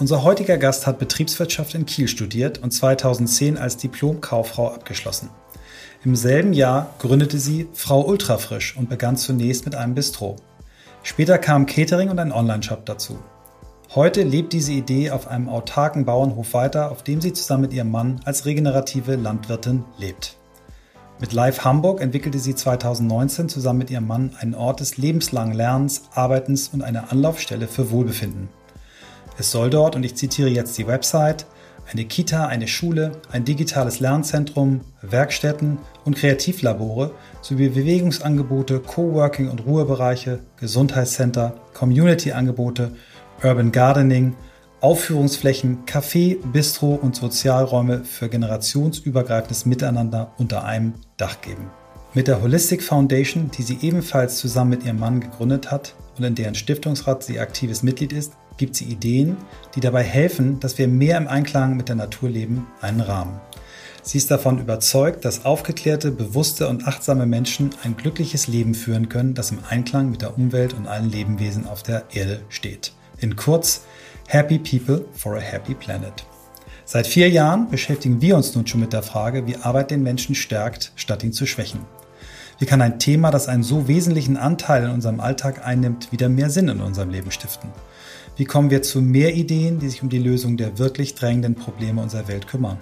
Unser heutiger Gast hat Betriebswirtschaft in Kiel studiert und 2010 als Diplom-Kauffrau abgeschlossen. Im selben Jahr gründete sie Frau Ultrafrisch und begann zunächst mit einem Bistro. Später kam Catering und ein Online-Shop dazu. Heute lebt diese Idee auf einem autarken Bauernhof weiter, auf dem sie zusammen mit ihrem Mann als regenerative Landwirtin lebt. Mit Live Hamburg entwickelte sie 2019 zusammen mit ihrem Mann einen Ort des lebenslangen Lernens, Arbeitens und eine Anlaufstelle für Wohlbefinden. Es soll dort, und ich zitiere jetzt die Website, eine Kita, eine Schule, ein digitales Lernzentrum, Werkstätten und Kreativlabore sowie Bewegungsangebote, Coworking und Ruhebereiche, Gesundheitscenter, Community-Angebote, Urban Gardening, Aufführungsflächen, Café, Bistro und Sozialräume für generationsübergreifendes Miteinander unter einem Dach geben. Mit der Holistic Foundation, die sie ebenfalls zusammen mit ihrem Mann gegründet hat und in deren Stiftungsrat sie aktives Mitglied ist, gibt sie Ideen, die dabei helfen, dass wir mehr im Einklang mit der Natur leben, einen Rahmen. Sie ist davon überzeugt, dass aufgeklärte, bewusste und achtsame Menschen ein glückliches Leben führen können, das im Einklang mit der Umwelt und allen Lebewesen auf der Erde steht. In kurz, Happy People for a Happy Planet. Seit vier Jahren beschäftigen wir uns nun schon mit der Frage, wie Arbeit den Menschen stärkt, statt ihn zu schwächen. Wie kann ein Thema, das einen so wesentlichen Anteil in unserem Alltag einnimmt, wieder mehr Sinn in unserem Leben stiften? Wie kommen wir zu mehr Ideen, die sich um die Lösung der wirklich drängenden Probleme unserer Welt kümmern?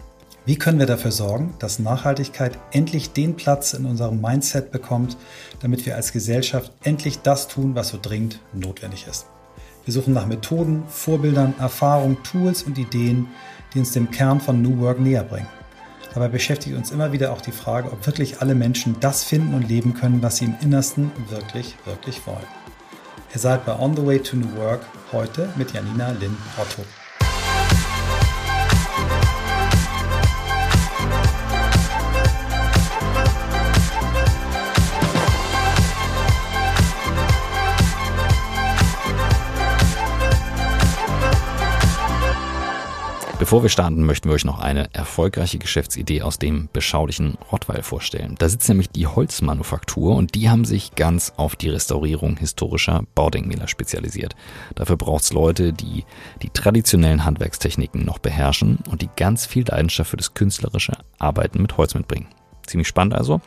Wie können wir dafür sorgen, dass Nachhaltigkeit endlich den Platz in unserem Mindset bekommt, damit wir als Gesellschaft endlich das tun, was so dringend notwendig ist? Wir suchen nach Methoden, Vorbildern, Erfahrungen, Tools und Ideen, die uns dem Kern von New Work näher bringen. Dabei beschäftigt uns immer wieder auch die Frage, ob wirklich alle Menschen das finden und leben können, was sie im Innersten wirklich, wirklich wollen. Ihr seid bei On the Way to New Work heute mit Janina Lynn Otto. Bevor wir starten, möchten wir euch noch eine erfolgreiche Geschäftsidee aus dem beschaulichen Rottweil vorstellen. Da sitzt nämlich die Holzmanufaktur und die haben sich ganz auf die Restaurierung historischer Baudenkmäler spezialisiert. Dafür braucht es Leute, die die traditionellen Handwerkstechniken noch beherrschen und die ganz viel Leidenschaft für das künstlerische Arbeiten mit Holz mitbringen. Ziemlich spannend also.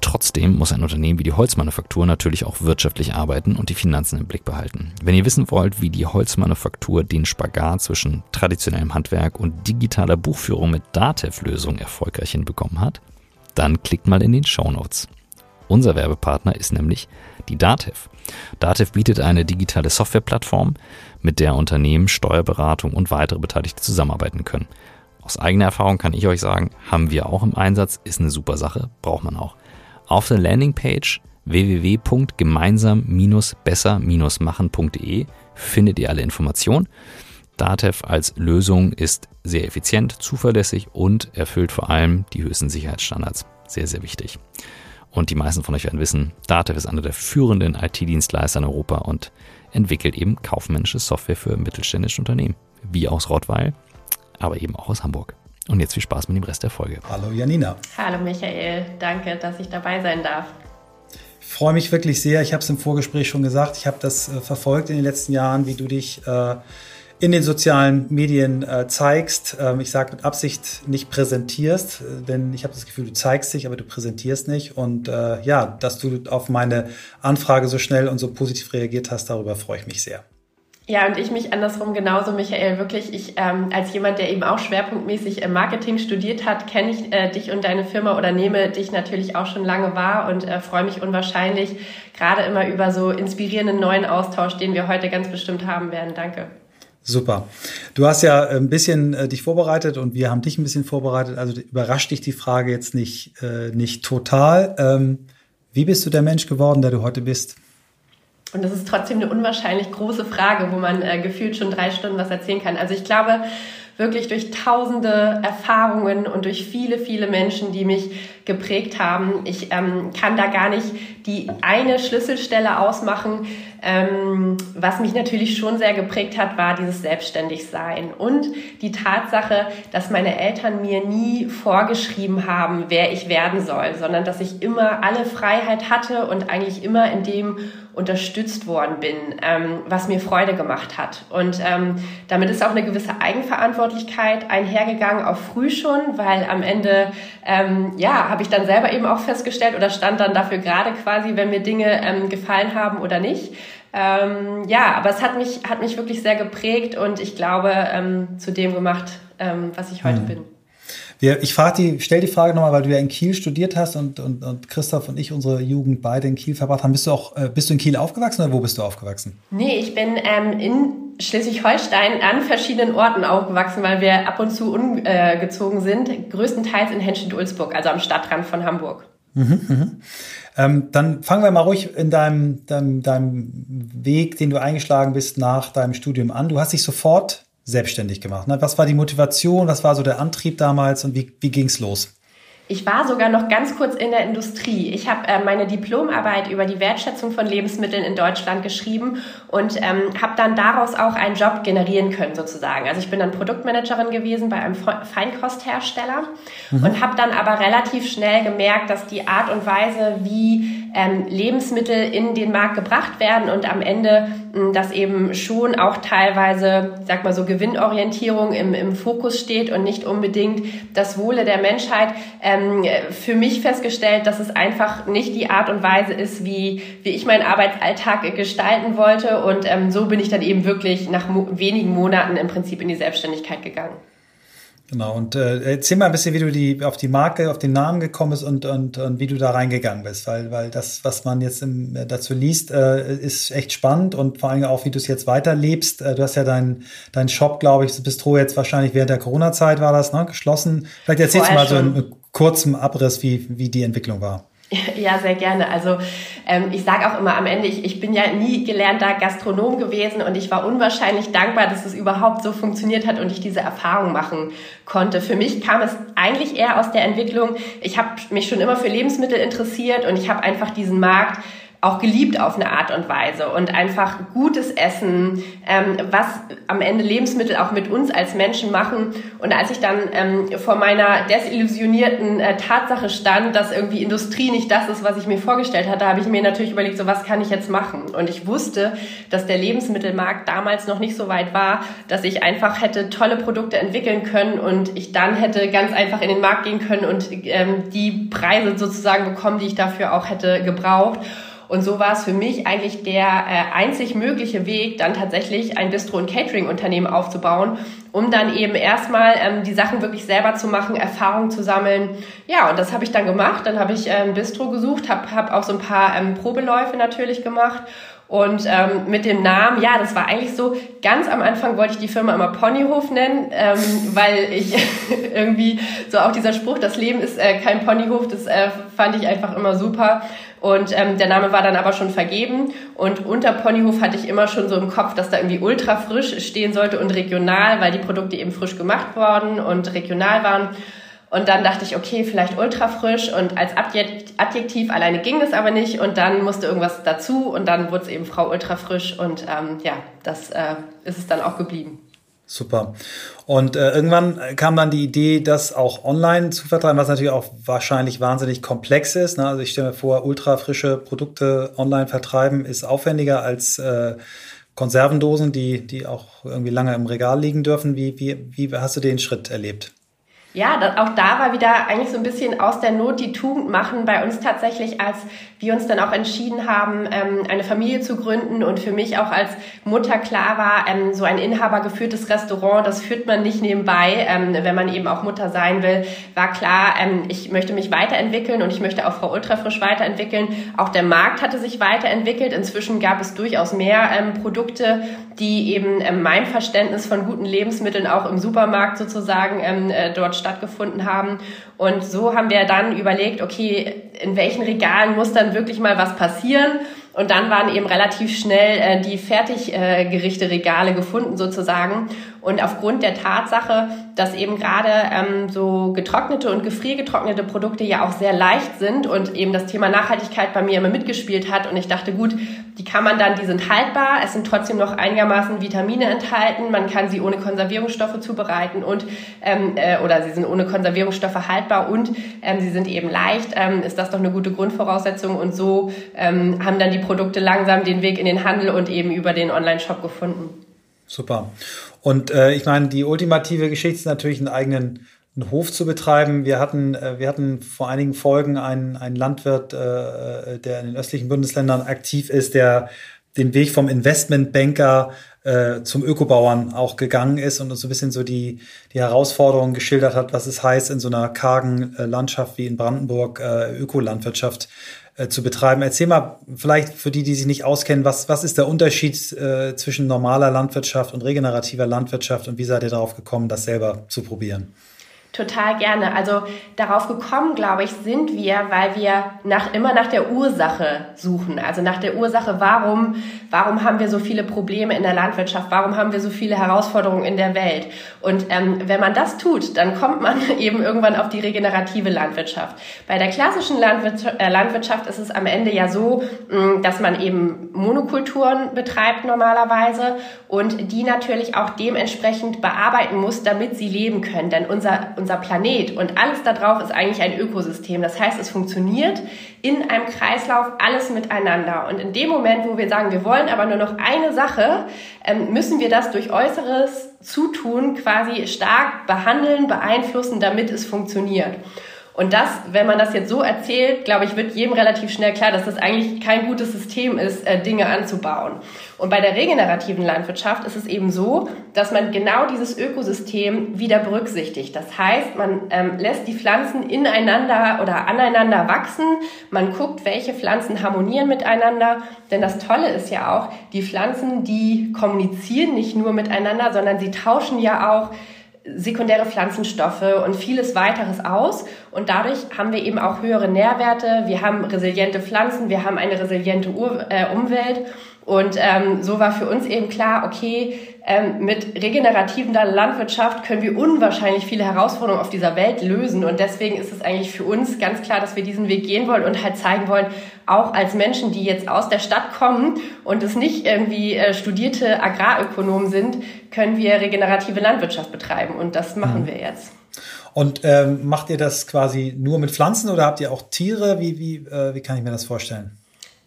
Trotzdem muss ein Unternehmen wie die Holzmanufaktur natürlich auch wirtschaftlich arbeiten und die Finanzen im Blick behalten. Wenn ihr wissen wollt, wie die Holzmanufaktur den Spagat zwischen traditionellem Handwerk und digitaler Buchführung mit Datev-Lösungen erfolgreich hinbekommen hat, dann klickt mal in den Show Notes. Unser Werbepartner ist nämlich die Datev. Datev bietet eine digitale Softwareplattform, mit der Unternehmen, Steuerberatung und weitere Beteiligte zusammenarbeiten können. Aus eigener Erfahrung kann ich euch sagen, haben wir auch im Einsatz, ist eine super Sache, braucht man auch. Auf der Landingpage www.gemeinsam-besser-machen.de findet ihr alle Informationen. Datev als Lösung ist sehr effizient, zuverlässig und erfüllt vor allem die höchsten Sicherheitsstandards. Sehr, sehr wichtig. Und die meisten von euch werden wissen, Datev ist einer der führenden IT-Dienstleister in Europa und entwickelt eben kaufmännische Software für mittelständische Unternehmen, wie aus Rottweil, aber eben auch aus Hamburg. Und jetzt viel Spaß mit dem Rest der Folge. Hallo Janina. Hallo Michael, danke, dass ich dabei sein darf. Ich freue mich wirklich sehr. Ich habe es im Vorgespräch schon gesagt. Ich habe das äh, verfolgt in den letzten Jahren, wie du dich äh, in den sozialen Medien äh, zeigst. Ähm, ich sage mit Absicht nicht präsentierst, äh, denn ich habe das Gefühl, du zeigst dich, aber du präsentierst nicht. Und äh, ja, dass du auf meine Anfrage so schnell und so positiv reagiert hast, darüber freue ich mich sehr. Ja, und ich mich andersrum genauso, Michael. Wirklich, ich ähm, als jemand, der eben auch schwerpunktmäßig im Marketing studiert hat, kenne ich äh, dich und deine Firma oder nehme dich natürlich auch schon lange wahr und äh, freue mich unwahrscheinlich gerade immer über so inspirierenden neuen Austausch, den wir heute ganz bestimmt haben werden. Danke. Super. Du hast ja ein bisschen äh, dich vorbereitet und wir haben dich ein bisschen vorbereitet. Also überrascht dich die Frage jetzt nicht, äh, nicht total. Ähm, wie bist du der Mensch geworden, der du heute bist? Und das ist trotzdem eine unwahrscheinlich große Frage, wo man äh, gefühlt schon drei Stunden was erzählen kann. Also ich glaube, wirklich durch tausende Erfahrungen und durch viele, viele Menschen, die mich geprägt haben. Ich ähm, kann da gar nicht die eine Schlüsselstelle ausmachen. Ähm, was mich natürlich schon sehr geprägt hat, war dieses Selbstständigsein und die Tatsache, dass meine Eltern mir nie vorgeschrieben haben, wer ich werden soll, sondern dass ich immer alle Freiheit hatte und eigentlich immer in dem unterstützt worden bin, ähm, was mir Freude gemacht hat. Und ähm, damit ist auch eine gewisse Eigenverantwortlichkeit einhergegangen, auch früh schon, weil am Ende, ähm, ja, habe ich dann selber eben auch festgestellt oder stand dann dafür gerade quasi, wenn mir Dinge ähm, gefallen haben oder nicht. Ähm, ja, aber es hat mich, hat mich wirklich sehr geprägt und ich glaube, ähm, zu dem gemacht, ähm, was ich heute mhm. bin. Wir, ich frage die, stell die Frage nochmal, weil du ja in Kiel studiert hast und, und, und Christoph und ich unsere Jugend beide in Kiel verbracht haben. Bist du auch, äh, bist du in Kiel aufgewachsen oder wo bist du aufgewachsen? Nee, ich bin ähm, in Schleswig-Holstein an verschiedenen Orten aufgewachsen, weil wir ab und zu umgezogen äh, sind. Größtenteils in Henstedt-Ulzburg, also am Stadtrand von Hamburg. Mhm, mhm. Ähm, dann fangen wir mal ruhig in deinem, deinem, deinem Weg, den du eingeschlagen bist, nach deinem Studium an. Du hast dich sofort selbstständig gemacht. Ne? Was war die Motivation? Was war so der Antrieb damals und wie, wie ging es los? Ich war sogar noch ganz kurz in der Industrie. Ich habe äh, meine Diplomarbeit über die Wertschätzung von Lebensmitteln in Deutschland geschrieben und ähm, habe dann daraus auch einen Job generieren können sozusagen. Also ich bin dann Produktmanagerin gewesen bei einem Feinkosthersteller mhm. und habe dann aber relativ schnell gemerkt, dass die Art und Weise, wie ähm, Lebensmittel in den Markt gebracht werden und am Ende mh, dass eben schon auch teilweise, sag mal so Gewinnorientierung im, im Fokus steht und nicht unbedingt das Wohle der Menschheit. Ähm, für mich festgestellt, dass es einfach nicht die Art und Weise ist, wie, wie ich meinen Arbeitsalltag gestalten wollte. Und ähm, so bin ich dann eben wirklich nach mo wenigen Monaten im Prinzip in die Selbstständigkeit gegangen. Genau, und äh, erzähl mal ein bisschen, wie du die, auf die Marke, auf den Namen gekommen bist und, und, und wie du da reingegangen bist, weil, weil das, was man jetzt im, äh, dazu liest, äh, ist echt spannend und vor allem auch, wie du es jetzt weiterlebst. Äh, du hast ja deinen dein Shop, glaube ich, das Bistro jetzt wahrscheinlich während der Corona-Zeit war das, ne, geschlossen. Vielleicht erzählst du mal schon. so ein kurzem Abriss, wie, wie die Entwicklung war. Ja, sehr gerne. Also ähm, ich sage auch immer am Ende, ich, ich bin ja nie gelernter Gastronom gewesen und ich war unwahrscheinlich dankbar, dass es überhaupt so funktioniert hat und ich diese Erfahrung machen konnte. Für mich kam es eigentlich eher aus der Entwicklung, ich habe mich schon immer für Lebensmittel interessiert und ich habe einfach diesen Markt auch geliebt auf eine Art und Weise und einfach gutes Essen, ähm, was am Ende Lebensmittel auch mit uns als Menschen machen. Und als ich dann ähm, vor meiner desillusionierten äh, Tatsache stand, dass irgendwie Industrie nicht das ist, was ich mir vorgestellt hatte, habe ich mir natürlich überlegt, so was kann ich jetzt machen? Und ich wusste, dass der Lebensmittelmarkt damals noch nicht so weit war, dass ich einfach hätte tolle Produkte entwickeln können und ich dann hätte ganz einfach in den Markt gehen können und ähm, die Preise sozusagen bekommen, die ich dafür auch hätte gebraucht. Und so war es für mich eigentlich der äh, einzig mögliche Weg, dann tatsächlich ein Bistro- und Catering-Unternehmen aufzubauen, um dann eben erstmal ähm, die Sachen wirklich selber zu machen, Erfahrung zu sammeln. Ja, und das habe ich dann gemacht. Dann habe ich ein Bistro gesucht, habe hab auch so ein paar ähm, Probeläufe natürlich gemacht und ähm, mit dem Namen, ja, das war eigentlich so, ganz am Anfang wollte ich die Firma immer Ponyhof nennen, ähm, weil ich irgendwie so auch dieser Spruch, das Leben ist äh, kein Ponyhof, das äh, fand ich einfach immer super. Und ähm, der Name war dann aber schon vergeben. Und unter Ponyhof hatte ich immer schon so im Kopf, dass da irgendwie ultra frisch stehen sollte und regional, weil die Produkte eben frisch gemacht worden und regional waren. Und dann dachte ich, okay, vielleicht ultra frisch und als Adjektiv alleine ging es aber nicht und dann musste irgendwas dazu und dann wurde es eben Frau ultra frisch und ähm, ja, das äh, ist es dann auch geblieben. Super. Und äh, irgendwann kam dann die Idee, das auch online zu vertreiben, was natürlich auch wahrscheinlich wahnsinnig komplex ist. Ne? Also ich stelle mir vor, ultra frische Produkte online vertreiben ist aufwendiger als äh, Konservendosen, die, die auch irgendwie lange im Regal liegen dürfen. Wie, wie, wie hast du den Schritt erlebt? Ja, auch da war wieder eigentlich so ein bisschen aus der Not die Tugend machen. Bei uns tatsächlich, als wir uns dann auch entschieden haben, ähm, eine Familie zu gründen und für mich auch als Mutter klar war, ähm, so ein inhabergeführtes Restaurant, das führt man nicht nebenbei, ähm, wenn man eben auch Mutter sein will, war klar, ich möchte mich weiterentwickeln und ich möchte auch Frau Ultrafrisch weiterentwickeln. Auch der Markt hatte sich weiterentwickelt. Inzwischen gab es durchaus mehr Produkte, die eben mein Verständnis von guten Lebensmitteln auch im Supermarkt sozusagen äh, dort stattgefunden haben. Und so haben wir dann überlegt, okay, in welchen Regalen muss dann wirklich mal was passieren? Und dann waren eben relativ schnell äh, die Fertiggerichte-Regale gefunden sozusagen. Und aufgrund der Tatsache, dass eben gerade ähm, so getrocknete und gefriergetrocknete Produkte ja auch sehr leicht sind und eben das Thema Nachhaltigkeit bei mir immer mitgespielt hat und ich dachte, gut, die kann man dann, die sind haltbar, es sind trotzdem noch einigermaßen Vitamine enthalten, man kann sie ohne Konservierungsstoffe zubereiten und ähm, äh, oder sie sind ohne Konservierungsstoffe haltbar und ähm, sie sind eben leicht, ähm, ist das doch eine gute Grundvoraussetzung? Und so ähm, haben dann die Produkte langsam den Weg in den Handel und eben über den Online-Shop gefunden. Super. Und äh, ich meine, die ultimative Geschichte ist natürlich einen eigenen einen Hof zu betreiben. Wir hatten, äh, wir hatten vor einigen Folgen einen, einen Landwirt, äh, der in den östlichen Bundesländern aktiv ist, der den Weg vom Investmentbanker äh, zum Ökobauern auch gegangen ist und uns so ein bisschen so die, die Herausforderungen geschildert hat, was es heißt, in so einer kargen äh, Landschaft wie in Brandenburg äh, Ökolandwirtschaft äh, zu betreiben. Erzähl mal vielleicht für die, die sich nicht auskennen, was, was ist der Unterschied äh, zwischen normaler Landwirtschaft und regenerativer Landwirtschaft und wie seid ihr darauf gekommen, das selber zu probieren? Total gerne. Also darauf gekommen, glaube ich, sind wir, weil wir nach, immer nach der Ursache suchen. Also nach der Ursache, warum, warum haben wir so viele Probleme in der Landwirtschaft? Warum haben wir so viele Herausforderungen in der Welt? Und ähm, wenn man das tut, dann kommt man eben irgendwann auf die regenerative Landwirtschaft. Bei der klassischen Landwirtschaft, äh, Landwirtschaft ist es am Ende ja so, mh, mm, dass man eben Monokulturen betreibt normalerweise und die natürlich auch dementsprechend bearbeiten muss, damit sie leben können. Denn unser unser Planet und alles da drauf ist eigentlich ein Ökosystem. Das heißt, es funktioniert in einem Kreislauf alles miteinander. Und in dem Moment, wo wir sagen, wir wollen aber nur noch eine Sache, ähm, müssen wir das durch äußeres Zutun quasi stark behandeln, beeinflussen, damit es funktioniert. Und das, wenn man das jetzt so erzählt, glaube ich, wird jedem relativ schnell klar, dass das eigentlich kein gutes System ist, äh, Dinge anzubauen. Und bei der regenerativen Landwirtschaft ist es eben so, dass man genau dieses Ökosystem wieder berücksichtigt. Das heißt, man ähm, lässt die Pflanzen ineinander oder aneinander wachsen. Man guckt, welche Pflanzen harmonieren miteinander. Denn das Tolle ist ja auch, die Pflanzen, die kommunizieren nicht nur miteinander, sondern sie tauschen ja auch sekundäre Pflanzenstoffe und vieles weiteres aus. Und dadurch haben wir eben auch höhere Nährwerte, wir haben resiliente Pflanzen, wir haben eine resiliente äh, Umwelt. Und ähm, so war für uns eben klar, okay, ähm, mit regenerativer Landwirtschaft können wir unwahrscheinlich viele Herausforderungen auf dieser Welt lösen. Und deswegen ist es eigentlich für uns ganz klar, dass wir diesen Weg gehen wollen und halt zeigen wollen, auch als Menschen, die jetzt aus der Stadt kommen und es nicht irgendwie äh, studierte Agrarökonomen sind, können wir regenerative Landwirtschaft betreiben. Und das machen mhm. wir jetzt. Und ähm, macht ihr das quasi nur mit Pflanzen oder habt ihr auch Tiere? Wie, wie, äh, wie kann ich mir das vorstellen?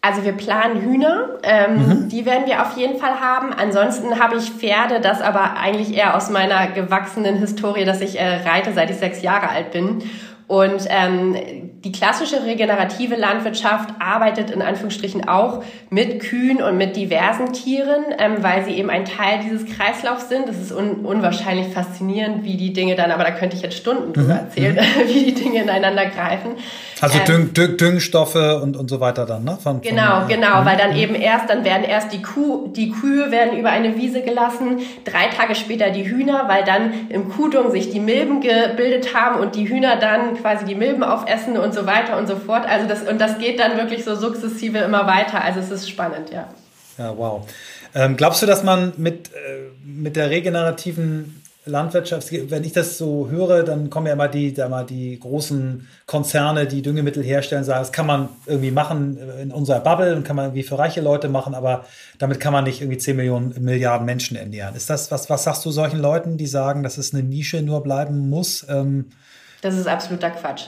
Also wir planen Hühner, ähm, mhm. die werden wir auf jeden Fall haben. Ansonsten habe ich Pferde, das aber eigentlich eher aus meiner gewachsenen Historie, dass ich äh, reite, seit ich sechs Jahre alt bin. Und ähm, die klassische regenerative Landwirtschaft arbeitet in Anführungsstrichen auch mit Kühen und mit diversen Tieren, ähm, weil sie eben ein Teil dieses Kreislaufs sind. Das ist un unwahrscheinlich faszinierend, wie die Dinge dann, aber da könnte ich jetzt Stunden drüber mhm. erzählen, mhm. wie die Dinge ineinander greifen. Also ähm, Düng, Düng, Düngstoffe und, und so weiter dann, ne? Von, genau, von, genau, mhm. weil dann eben erst, dann werden erst die Kuh, die Kühe werden über eine Wiese gelassen, drei Tage später die Hühner, weil dann im Kuhdung sich die Milben gebildet haben und die Hühner dann quasi die Milben aufessen und so weiter und so fort. Also das, und das geht dann wirklich so sukzessive immer weiter. Also es ist spannend, ja. Ja, wow. Ähm, glaubst du, dass man mit, äh, mit der regenerativen Landwirtschaft, wenn ich das so höre, dann kommen ja immer die, da mal die großen Konzerne, die Düngemittel herstellen, sagen, das kann man irgendwie machen in unserer Bubble und kann man irgendwie für reiche Leute machen, aber damit kann man nicht irgendwie 10 Millionen Milliarden Menschen ernähren. Ist das, was, was sagst du solchen Leuten, die sagen, dass es eine Nische nur bleiben muss? Ähm, das ist absoluter Quatsch.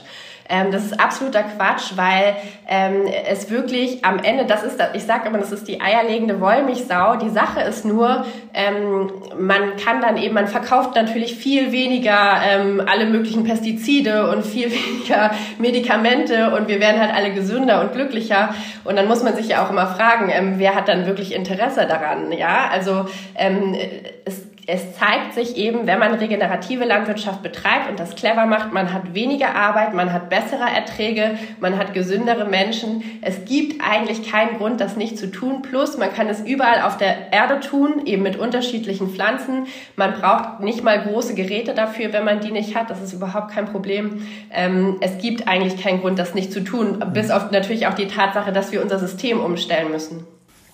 Ähm, das ist absoluter Quatsch, weil ähm, es wirklich am Ende, das ist, ich sage immer, das ist die eierlegende Wollmilchsau. Die Sache ist nur, ähm, man kann dann eben, man verkauft natürlich viel weniger ähm, alle möglichen Pestizide und viel weniger Medikamente und wir werden halt alle gesünder und glücklicher. Und dann muss man sich ja auch immer fragen, ähm, wer hat dann wirklich Interesse daran? Ja, also ähm, es es zeigt sich eben, wenn man regenerative Landwirtschaft betreibt und das clever macht, man hat weniger Arbeit, man hat bessere Erträge, man hat gesündere Menschen. Es gibt eigentlich keinen Grund, das nicht zu tun. Plus, man kann es überall auf der Erde tun, eben mit unterschiedlichen Pflanzen. Man braucht nicht mal große Geräte dafür, wenn man die nicht hat. Das ist überhaupt kein Problem. Ähm, es gibt eigentlich keinen Grund, das nicht zu tun, bis auf natürlich auch die Tatsache, dass wir unser System umstellen müssen.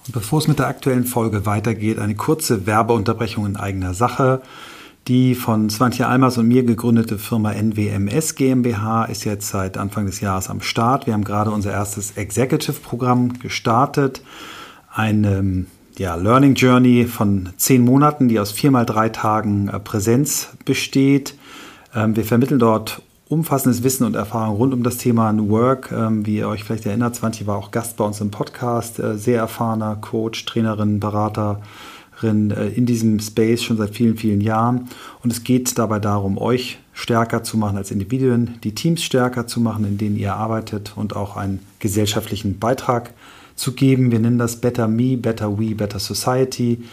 Und bevor es mit der aktuellen Folge weitergeht, eine kurze Werbeunterbrechung in eigener Sache. Die von Svantje Almers und mir gegründete Firma NWMS GmbH ist jetzt seit Anfang des Jahres am Start. Wir haben gerade unser erstes Executive-Programm gestartet. Eine ja, Learning Journey von zehn Monaten, die aus vier mal drei Tagen äh, Präsenz besteht. Ähm, wir vermitteln dort umfassendes Wissen und Erfahrung rund um das Thema New Work. Ähm, wie ihr euch vielleicht erinnert, Svantje war auch Gast bei uns im Podcast, äh, sehr erfahrener Coach, Trainerin, Beraterin äh, in diesem Space schon seit vielen, vielen Jahren. Und es geht dabei darum, euch stärker zu machen als Individuen, die Teams stärker zu machen, in denen ihr arbeitet und auch einen gesellschaftlichen Beitrag zu geben. Wir nennen das Better Me, Better We, Better Society.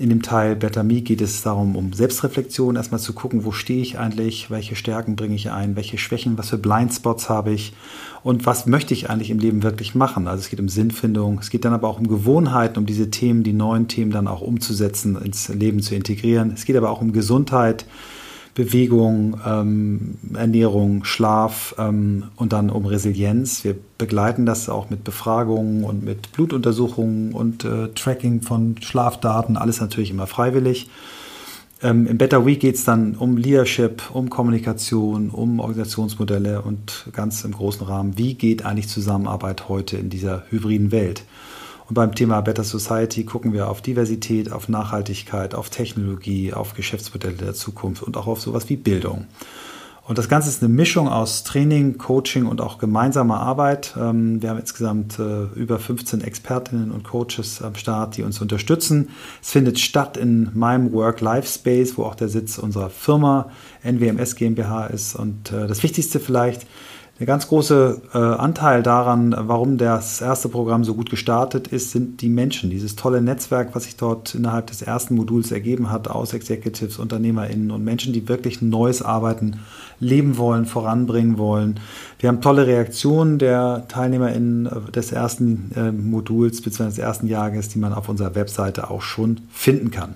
In dem Teil Better Me geht es darum, um Selbstreflexion, erstmal zu gucken, wo stehe ich eigentlich, welche Stärken bringe ich ein, welche Schwächen, was für Blindspots habe ich und was möchte ich eigentlich im Leben wirklich machen. Also es geht um Sinnfindung, es geht dann aber auch um Gewohnheiten, um diese Themen, die neuen Themen dann auch umzusetzen, ins Leben zu integrieren. Es geht aber auch um Gesundheit, Bewegung, ähm, Ernährung, Schlaf ähm, und dann um Resilienz. Wir begleiten das auch mit Befragungen und mit Blutuntersuchungen und äh, Tracking von Schlafdaten, alles natürlich immer freiwillig. Ähm, Im Better Week geht es dann um Leadership, um Kommunikation, um Organisationsmodelle und ganz im großen Rahmen, wie geht eigentlich Zusammenarbeit heute in dieser hybriden Welt. Und beim Thema Better Society gucken wir auf Diversität, auf Nachhaltigkeit, auf Technologie, auf Geschäftsmodelle der Zukunft und auch auf sowas wie Bildung. Und das Ganze ist eine Mischung aus Training, Coaching und auch gemeinsamer Arbeit. Ähm, wir haben insgesamt äh, über 15 Expertinnen und Coaches am Start, die uns unterstützen. Es findet statt in meinem Work-Life-Space, wo auch der Sitz unserer Firma NWMS GmbH ist. Und äh, das Wichtigste vielleicht, der ganz große äh, Anteil daran, warum das erste Programm so gut gestartet ist, sind die Menschen. Dieses tolle Netzwerk, was sich dort innerhalb des ersten Moduls ergeben hat, aus Executives, UnternehmerInnen und Menschen, die wirklich neues Arbeiten leben wollen, voranbringen wollen. Wir haben tolle Reaktionen der TeilnehmerInnen des ersten äh, Moduls bzw. des ersten Jahrges, die man auf unserer Webseite auch schon finden kann.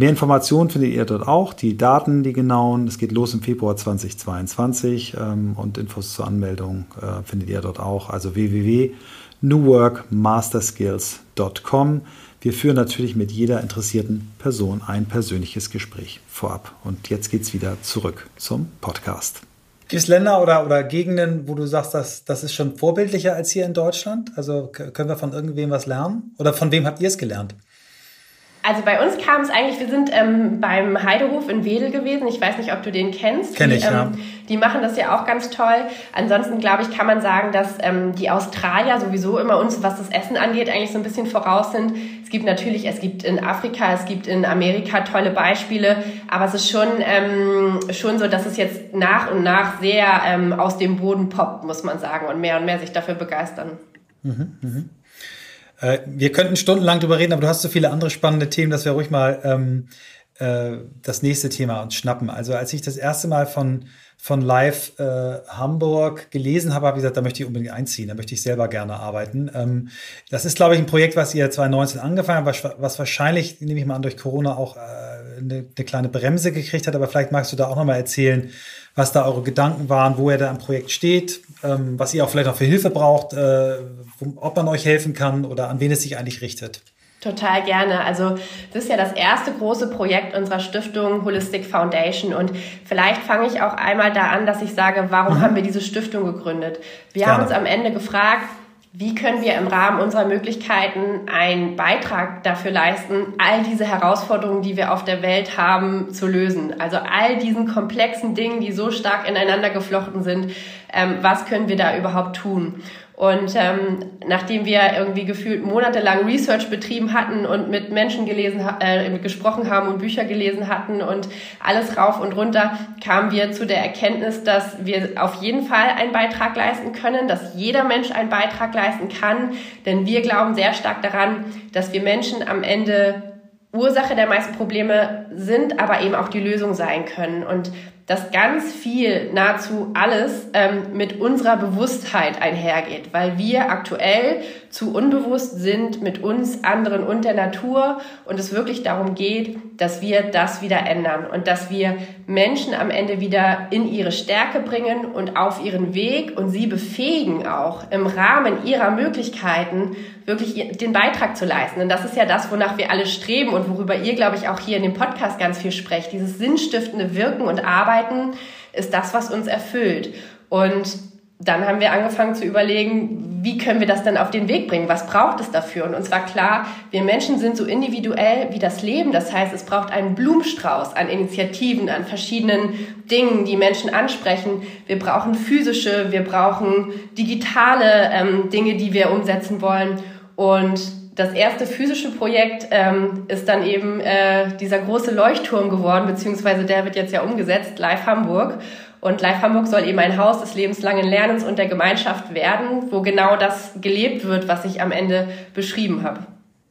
Mehr Informationen findet ihr dort auch, die Daten, die genauen. Es geht los im Februar 2022 ähm, und Infos zur Anmeldung äh, findet ihr dort auch. Also www.newworkmasterskills.com. Wir führen natürlich mit jeder interessierten Person ein persönliches Gespräch vorab. Und jetzt geht es wieder zurück zum Podcast. Gibt es Länder oder, oder Gegenden, wo du sagst, dass, das ist schon vorbildlicher als hier in Deutschland? Also können wir von irgendwem was lernen? Oder von wem habt ihr es gelernt? Also bei uns kam es eigentlich, wir sind ähm, beim Heidehof in Wedel gewesen. Ich weiß nicht, ob du den kennst. Kenn ich, die, ja. Ähm, die machen das ja auch ganz toll. Ansonsten, glaube ich, kann man sagen, dass ähm, die Australier sowieso immer uns, was das Essen angeht, eigentlich so ein bisschen voraus sind. Es gibt natürlich, es gibt in Afrika, es gibt in Amerika tolle Beispiele, aber es ist schon, ähm, schon so, dass es jetzt nach und nach sehr ähm, aus dem Boden poppt, muss man sagen, und mehr und mehr sich dafür begeistern. Mhm, mh. Äh, wir könnten stundenlang drüber reden, aber du hast so viele andere spannende Themen, dass wir ruhig mal ähm, äh, das nächste Thema uns schnappen. Also als ich das erste Mal von von Live äh, Hamburg gelesen habe, habe ich gesagt, da möchte ich unbedingt einziehen, da möchte ich selber gerne arbeiten. Ähm, das ist, glaube ich, ein Projekt, was ihr 2019 angefangen habt, was, was wahrscheinlich, nehme ich mal an, durch Corona auch äh, eine, eine kleine Bremse gekriegt hat. Aber vielleicht magst du da auch nochmal erzählen, was da eure Gedanken waren, wo ihr da am Projekt steht, ähm, was ihr auch vielleicht auch für Hilfe braucht, äh, ob man euch helfen kann oder an wen es sich eigentlich richtet. Total gerne. Also das ist ja das erste große Projekt unserer Stiftung Holistic Foundation und vielleicht fange ich auch einmal da an, dass ich sage, warum mhm. haben wir diese Stiftung gegründet? Wir gerne. haben uns am Ende gefragt, wie können wir im Rahmen unserer Möglichkeiten einen Beitrag dafür leisten, all diese Herausforderungen, die wir auf der Welt haben, zu lösen? Also all diesen komplexen Dingen, die so stark ineinander geflochten sind, ähm, was können wir da überhaupt tun? Und ähm, nachdem wir irgendwie gefühlt monatelang Research betrieben hatten und mit Menschen gelesen, äh, gesprochen haben und Bücher gelesen hatten und alles rauf und runter, kamen wir zu der Erkenntnis, dass wir auf jeden Fall einen Beitrag leisten können, dass jeder Mensch einen Beitrag leisten kann, denn wir glauben sehr stark daran, dass wir Menschen am Ende Ursache der meisten Probleme sind, aber eben auch die Lösung sein können. Und dass ganz viel, nahezu alles ähm, mit unserer Bewusstheit einhergeht, weil wir aktuell zu unbewusst sind mit uns, anderen und der Natur und es wirklich darum geht, dass wir das wieder ändern und dass wir Menschen am Ende wieder in ihre Stärke bringen und auf ihren Weg und sie befähigen auch im Rahmen ihrer Möglichkeiten wirklich den Beitrag zu leisten. Und das ist ja das, wonach wir alle streben und worüber ihr, glaube ich, auch hier in dem Podcast ganz viel sprecht. Dieses sinnstiftende Wirken und Arbeiten ist das, was uns erfüllt. Und dann haben wir angefangen zu überlegen, wie können wir das dann auf den Weg bringen? Was braucht es dafür? Und uns war klar, wir Menschen sind so individuell wie das Leben. Das heißt, es braucht einen Blumenstrauß an Initiativen, an verschiedenen Dingen, die Menschen ansprechen. Wir brauchen physische, wir brauchen digitale ähm, Dinge, die wir umsetzen wollen. Und das erste physische Projekt ähm, ist dann eben äh, dieser große Leuchtturm geworden, beziehungsweise der wird jetzt ja umgesetzt, Live Hamburg. Und Live Hamburg soll eben ein Haus des lebenslangen Lernens und der Gemeinschaft werden, wo genau das gelebt wird, was ich am Ende beschrieben habe.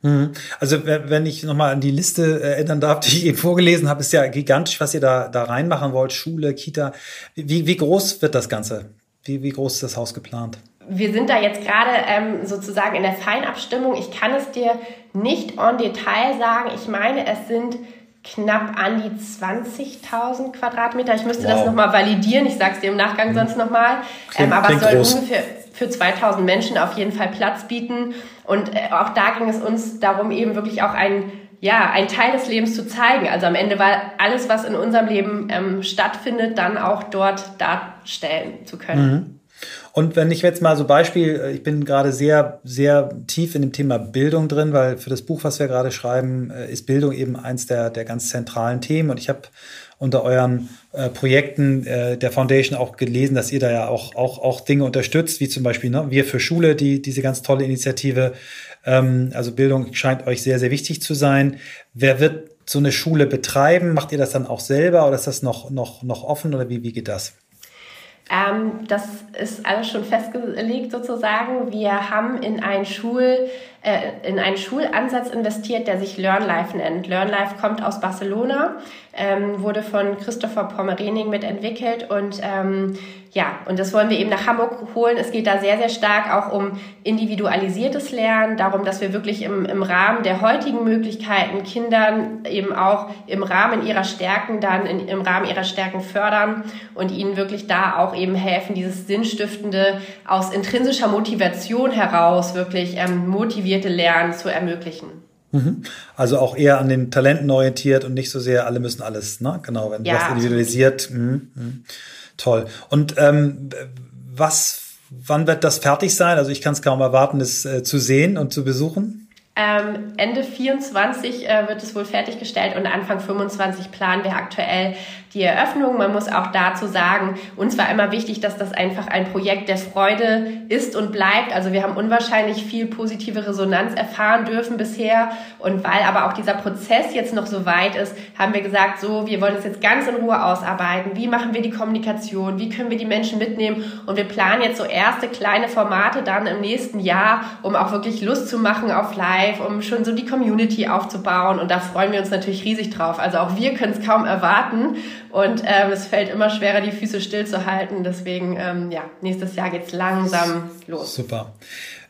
Mhm. Also wenn ich nochmal an die Liste äh, erinnern darf, die ich eben vorgelesen habe, ist ja gigantisch, was ihr da, da reinmachen wollt, Schule, Kita. Wie, wie groß wird das Ganze? Wie, wie groß ist das Haus geplant? Wir sind da jetzt gerade ähm, sozusagen in der Feinabstimmung. Ich kann es dir nicht en Detail sagen. Ich meine, es sind knapp an die 20.000 Quadratmeter. Ich müsste wow. das nochmal validieren. Ich sage es dir im Nachgang mhm. sonst nochmal. Ähm, aber es soll groß. ungefähr für 2000 Menschen auf jeden Fall Platz bieten. Und äh, auch da ging es uns darum, eben wirklich auch ein ja, ein Teil des Lebens zu zeigen. Also am Ende war alles, was in unserem Leben ähm, stattfindet, dann auch dort darstellen zu können. Mhm. Und wenn ich jetzt mal so Beispiel, äh, ich bin gerade sehr, sehr tief in dem Thema Bildung drin, weil für das Buch, was wir gerade schreiben, äh, ist Bildung eben eins der, der ganz zentralen Themen. Und ich habe unter euren äh, Projekten äh, der Foundation auch gelesen, dass ihr da ja auch, auch, auch Dinge unterstützt, wie zum Beispiel ne, Wir für Schule, die, diese ganz tolle Initiative. Ähm, also Bildung scheint euch sehr, sehr wichtig zu sein. Wer wird so eine Schule betreiben? Macht ihr das dann auch selber oder ist das noch, noch, noch offen oder wie, wie geht das? Ähm, das ist alles schon festgelegt sozusagen. Wir haben in ein Schul, äh, in einen Schulansatz investiert, der sich LearnLife nennt. LearnLife kommt aus Barcelona, ähm, wurde von Christopher Pommerening mitentwickelt und ähm, ja, und das wollen wir eben nach Hamburg holen. Es geht da sehr, sehr stark auch um individualisiertes Lernen, darum, dass wir wirklich im, im Rahmen der heutigen Möglichkeiten Kindern eben auch im Rahmen ihrer Stärken dann in, im Rahmen ihrer Stärken fördern und ihnen wirklich da auch eben helfen, dieses Sinnstiftende aus intrinsischer Motivation heraus wirklich ähm, motiviert strukturierte Lernen zu ermöglichen. Mhm. Also auch eher an den Talenten orientiert und nicht so sehr, alle müssen alles, ne? Genau, wenn du ja, das individualisiert. Mh, mh. Toll. Und ähm, was, wann wird das fertig sein? Also ich kann es kaum erwarten, es äh, zu sehen und zu besuchen. Ähm, Ende 24 äh, wird es wohl fertiggestellt und Anfang 25 planen wir aktuell die Eröffnung. Man muss auch dazu sagen, uns war immer wichtig, dass das einfach ein Projekt der Freude ist und bleibt. Also wir haben unwahrscheinlich viel positive Resonanz erfahren dürfen bisher. Und weil aber auch dieser Prozess jetzt noch so weit ist, haben wir gesagt, so, wir wollen es jetzt ganz in Ruhe ausarbeiten. Wie machen wir die Kommunikation? Wie können wir die Menschen mitnehmen? Und wir planen jetzt so erste kleine Formate dann im nächsten Jahr, um auch wirklich Lust zu machen auf Live um schon so die Community aufzubauen. Und da freuen wir uns natürlich riesig drauf. Also auch wir können es kaum erwarten. Und ähm, es fällt immer schwerer, die Füße stillzuhalten. Deswegen, ähm, ja, nächstes Jahr geht's langsam los. Super.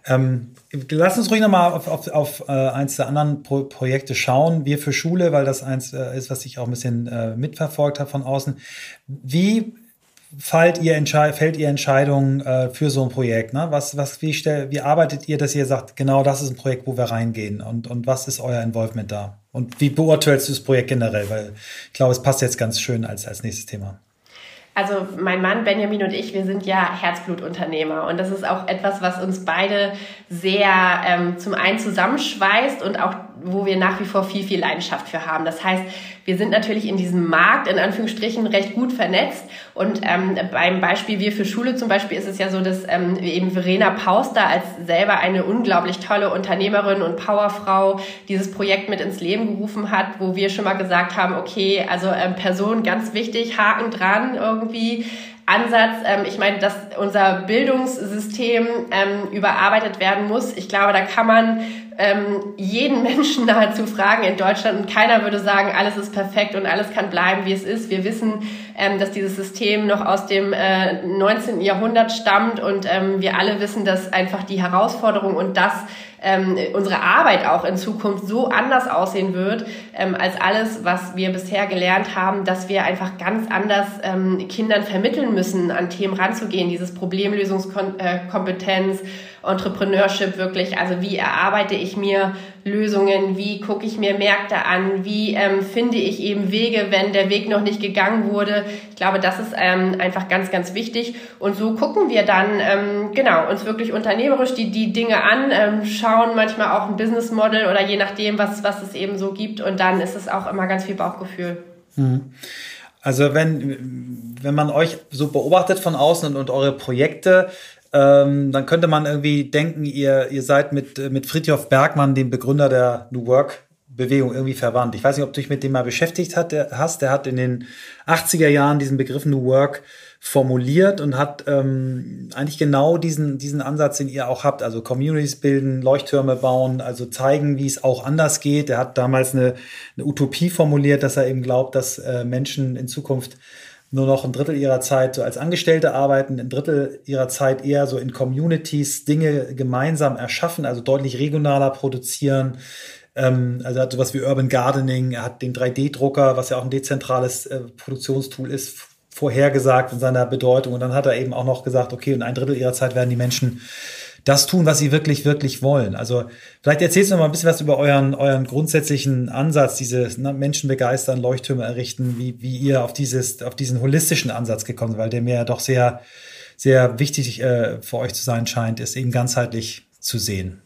Ähm, lass uns ruhig nochmal auf, auf, auf äh, eins der anderen Pro Projekte schauen. Wir für Schule, weil das eins äh, ist, was ich auch ein bisschen äh, mitverfolgt habe von außen. Wie fällt ihr, fällt ihr Entscheidungen äh, für so ein Projekt? Ne? Was, was, wie, wie arbeitet ihr, dass ihr sagt, genau das ist ein Projekt, wo wir reingehen? Und, und was ist euer Involvement da? Und wie beurteilst du das Projekt generell? Weil ich glaube, es passt jetzt ganz schön als, als nächstes Thema. Also mein Mann Benjamin und ich, wir sind ja Herzblutunternehmer und das ist auch etwas, was uns beide sehr ähm, zum einen zusammenschweißt und auch wo wir nach wie vor viel, viel Leidenschaft für haben. Das heißt, wir sind natürlich in diesem Markt in Anführungsstrichen recht gut vernetzt und ähm, beim Beispiel Wir für Schule zum Beispiel ist es ja so, dass ähm, eben Verena Pauster als selber eine unglaublich tolle Unternehmerin und Powerfrau dieses Projekt mit ins Leben gerufen hat, wo wir schon mal gesagt haben, okay, also ähm, Person ganz wichtig, Haken dran irgendwie. Ansatz. Ähm, ich meine, dass unser Bildungssystem ähm, überarbeitet werden muss. Ich glaube, da kann man ähm, jeden Menschen nahezu fragen in Deutschland und keiner würde sagen, alles ist perfekt und alles kann bleiben, wie es ist. Wir wissen, ähm, dass dieses System noch aus dem äh, 19. Jahrhundert stammt und ähm, wir alle wissen, dass einfach die Herausforderung und das ähm, unsere Arbeit auch in Zukunft so anders aussehen wird ähm, als alles, was wir bisher gelernt haben, dass wir einfach ganz anders ähm, Kindern vermitteln müssen, an Themen ranzugehen, dieses Problemlösungskompetenz, Entrepreneurship wirklich, also wie erarbeite ich mir Lösungen, wie gucke ich mir Märkte an, wie ähm, finde ich eben Wege, wenn der Weg noch nicht gegangen wurde. Ich glaube, das ist ähm, einfach ganz, ganz wichtig. Und so gucken wir dann, ähm, genau, uns wirklich unternehmerisch die, die Dinge an, ähm, schauen manchmal auch ein Business Model oder je nachdem, was, was es eben so gibt. Und dann ist es auch immer ganz viel Bauchgefühl. Mhm. Also wenn, wenn man euch so beobachtet von außen und, und eure Projekte, ähm, dann könnte man irgendwie denken, ihr, ihr seid mit, mit Friedhof Bergmann, dem Begründer der New Work Bewegung, irgendwie verwandt. Ich weiß nicht, ob du dich mit dem mal beschäftigt hat, der, hast. Der hat in den 80er Jahren diesen Begriff New Work formuliert und hat ähm, eigentlich genau diesen, diesen Ansatz, den ihr auch habt, also Communities bilden, Leuchttürme bauen, also zeigen, wie es auch anders geht. Er hat damals eine, eine Utopie formuliert, dass er eben glaubt, dass äh, Menschen in Zukunft nur noch ein Drittel ihrer Zeit so als Angestellte arbeiten, ein Drittel ihrer Zeit eher so in Communities Dinge gemeinsam erschaffen, also deutlich regionaler produzieren. Ähm, also hat sowas wie Urban Gardening, er hat den 3D-Drucker, was ja auch ein dezentrales äh, Produktionstool ist, vorhergesagt in seiner Bedeutung. Und dann hat er eben auch noch gesagt, okay, und ein Drittel ihrer Zeit werden die Menschen das tun, was sie wirklich, wirklich wollen. Also vielleicht erzählst du noch mal ein bisschen was über euren, euren grundsätzlichen Ansatz, diese ne, Menschen begeistern, Leuchttürme errichten, wie, wie ihr auf dieses, auf diesen holistischen Ansatz gekommen seid, weil der mir ja doch sehr, sehr wichtig äh, für euch zu sein scheint, ist eben ganzheitlich zu sehen.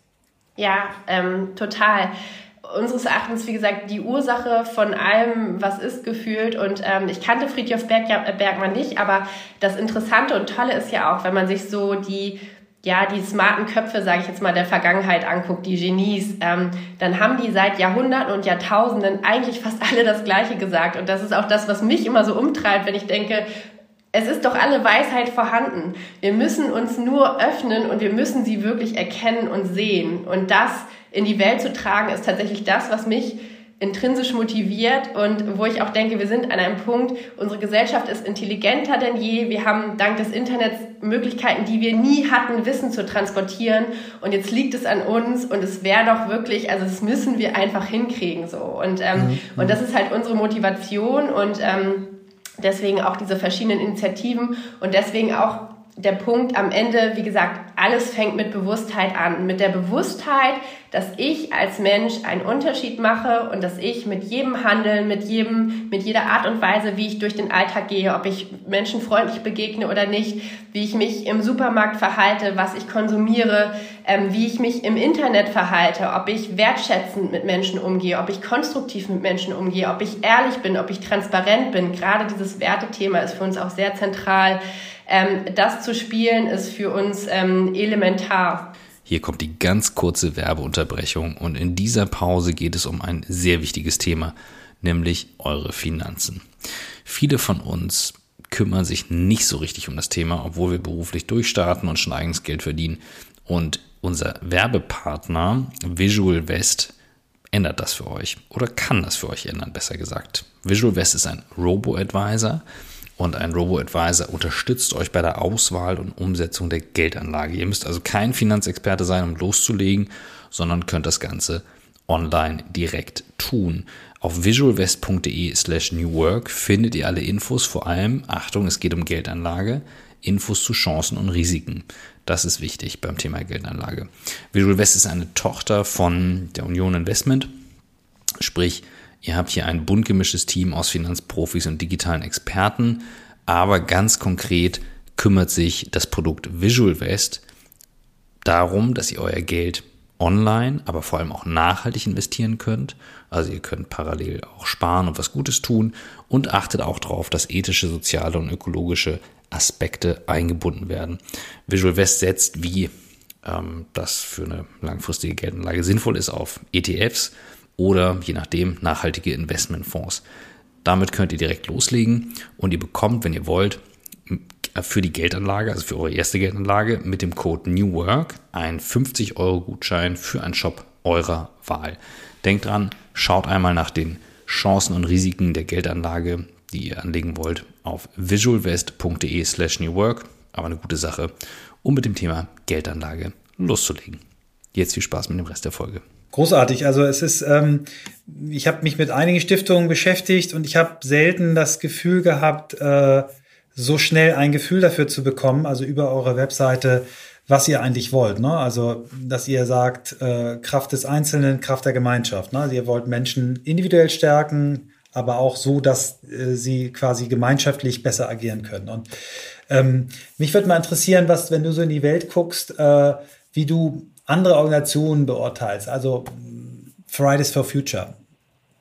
Ja, ähm, total unseres Erachtens, wie gesagt, die Ursache von allem, was ist, gefühlt. Und ähm, ich kannte Friedhof Berg, Bergmann nicht, aber das Interessante und Tolle ist ja auch, wenn man sich so die ja, die smarten Köpfe, sage ich jetzt mal, der Vergangenheit anguckt, die Genies, ähm, dann haben die seit Jahrhunderten und Jahrtausenden eigentlich fast alle das Gleiche gesagt. Und das ist auch das, was mich immer so umtreibt, wenn ich denke, es ist doch alle Weisheit vorhanden. Wir müssen uns nur öffnen und wir müssen sie wirklich erkennen und sehen. Und das in die Welt zu tragen, ist tatsächlich das, was mich intrinsisch motiviert und wo ich auch denke, wir sind an einem Punkt, unsere Gesellschaft ist intelligenter denn je. Wir haben dank des Internets Möglichkeiten, die wir nie hatten, Wissen zu transportieren. Und jetzt liegt es an uns und es wäre doch wirklich, also das müssen wir einfach hinkriegen so. Und, ähm, mhm. und das ist halt unsere Motivation und ähm, deswegen auch diese verschiedenen Initiativen und deswegen auch der Punkt am Ende, wie gesagt, alles fängt mit Bewusstheit an. Mit der Bewusstheit, dass ich als Mensch einen Unterschied mache und dass ich mit jedem Handeln, mit jedem, mit jeder Art und Weise, wie ich durch den Alltag gehe, ob ich Menschen freundlich begegne oder nicht, wie ich mich im Supermarkt verhalte, was ich konsumiere, ähm, wie ich mich im Internet verhalte, ob ich wertschätzend mit Menschen umgehe, ob ich konstruktiv mit Menschen umgehe, ob ich ehrlich bin, ob ich transparent bin. Gerade dieses Wertethema ist für uns auch sehr zentral ähm, das zu spielen ist für uns ähm, elementar. Hier kommt die ganz kurze Werbeunterbrechung und in dieser Pause geht es um ein sehr wichtiges Thema, nämlich eure Finanzen. Viele von uns kümmern sich nicht so richtig um das Thema, obwohl wir beruflich durchstarten und schon eigenes Geld verdienen. Und unser Werbepartner Visual West ändert das für euch oder kann das für euch ändern, besser gesagt. Visual West ist ein Robo-Advisor, und ein Robo-Advisor unterstützt euch bei der Auswahl und Umsetzung der Geldanlage. Ihr müsst also kein Finanzexperte sein, um loszulegen, sondern könnt das Ganze online direkt tun. Auf visualvest.de slash newwork findet ihr alle Infos, vor allem, Achtung, es geht um Geldanlage, Infos zu Chancen und Risiken. Das ist wichtig beim Thema Geldanlage. Visual West ist eine Tochter von der Union Investment, sprich, Ihr habt hier ein bunt gemischtes Team aus Finanzprofis und digitalen Experten, aber ganz konkret kümmert sich das Produkt Visual Vest darum, dass ihr euer Geld online, aber vor allem auch nachhaltig investieren könnt. Also ihr könnt parallel auch sparen und was Gutes tun und achtet auch darauf, dass ethische, soziale und ökologische Aspekte eingebunden werden. Visual West setzt, wie ähm, das für eine langfristige Geldanlage sinnvoll ist, auf ETFs oder je nachdem nachhaltige Investmentfonds. Damit könnt ihr direkt loslegen und ihr bekommt, wenn ihr wollt, für die Geldanlage, also für eure erste Geldanlage, mit dem Code New Work einen 50 Euro Gutschein für einen Shop eurer Wahl. Denkt dran, schaut einmal nach den Chancen und Risiken der Geldanlage, die ihr anlegen wollt, auf visualvest.de slash newwork. Aber eine gute Sache, um mit dem Thema Geldanlage loszulegen. Jetzt viel Spaß mit dem Rest der Folge. Großartig. Also es ist, ähm, ich habe mich mit einigen Stiftungen beschäftigt und ich habe selten das Gefühl gehabt, äh, so schnell ein Gefühl dafür zu bekommen, also über eure Webseite, was ihr eigentlich wollt. Ne? Also, dass ihr sagt, äh, Kraft des Einzelnen, Kraft der Gemeinschaft. Ne? Also ihr wollt Menschen individuell stärken, aber auch so, dass äh, sie quasi gemeinschaftlich besser agieren können. Und ähm, mich würde mal interessieren, was, wenn du so in die Welt guckst, äh, wie du andere Organisationen beurteilst. Also Fridays for Future.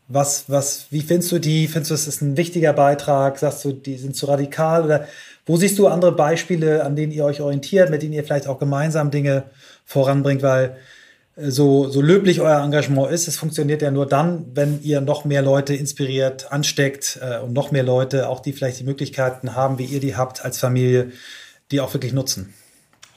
Was, was, wie findest du die? Findest du, das ist ein wichtiger Beitrag? Sagst du, die sind zu radikal? Oder wo siehst du andere Beispiele, an denen ihr euch orientiert, mit denen ihr vielleicht auch gemeinsam Dinge voranbringt? Weil äh, so, so löblich euer Engagement ist, es funktioniert ja nur dann, wenn ihr noch mehr Leute inspiriert, ansteckt äh, und noch mehr Leute, auch die vielleicht die Möglichkeiten haben, wie ihr die habt als Familie, die auch wirklich nutzen.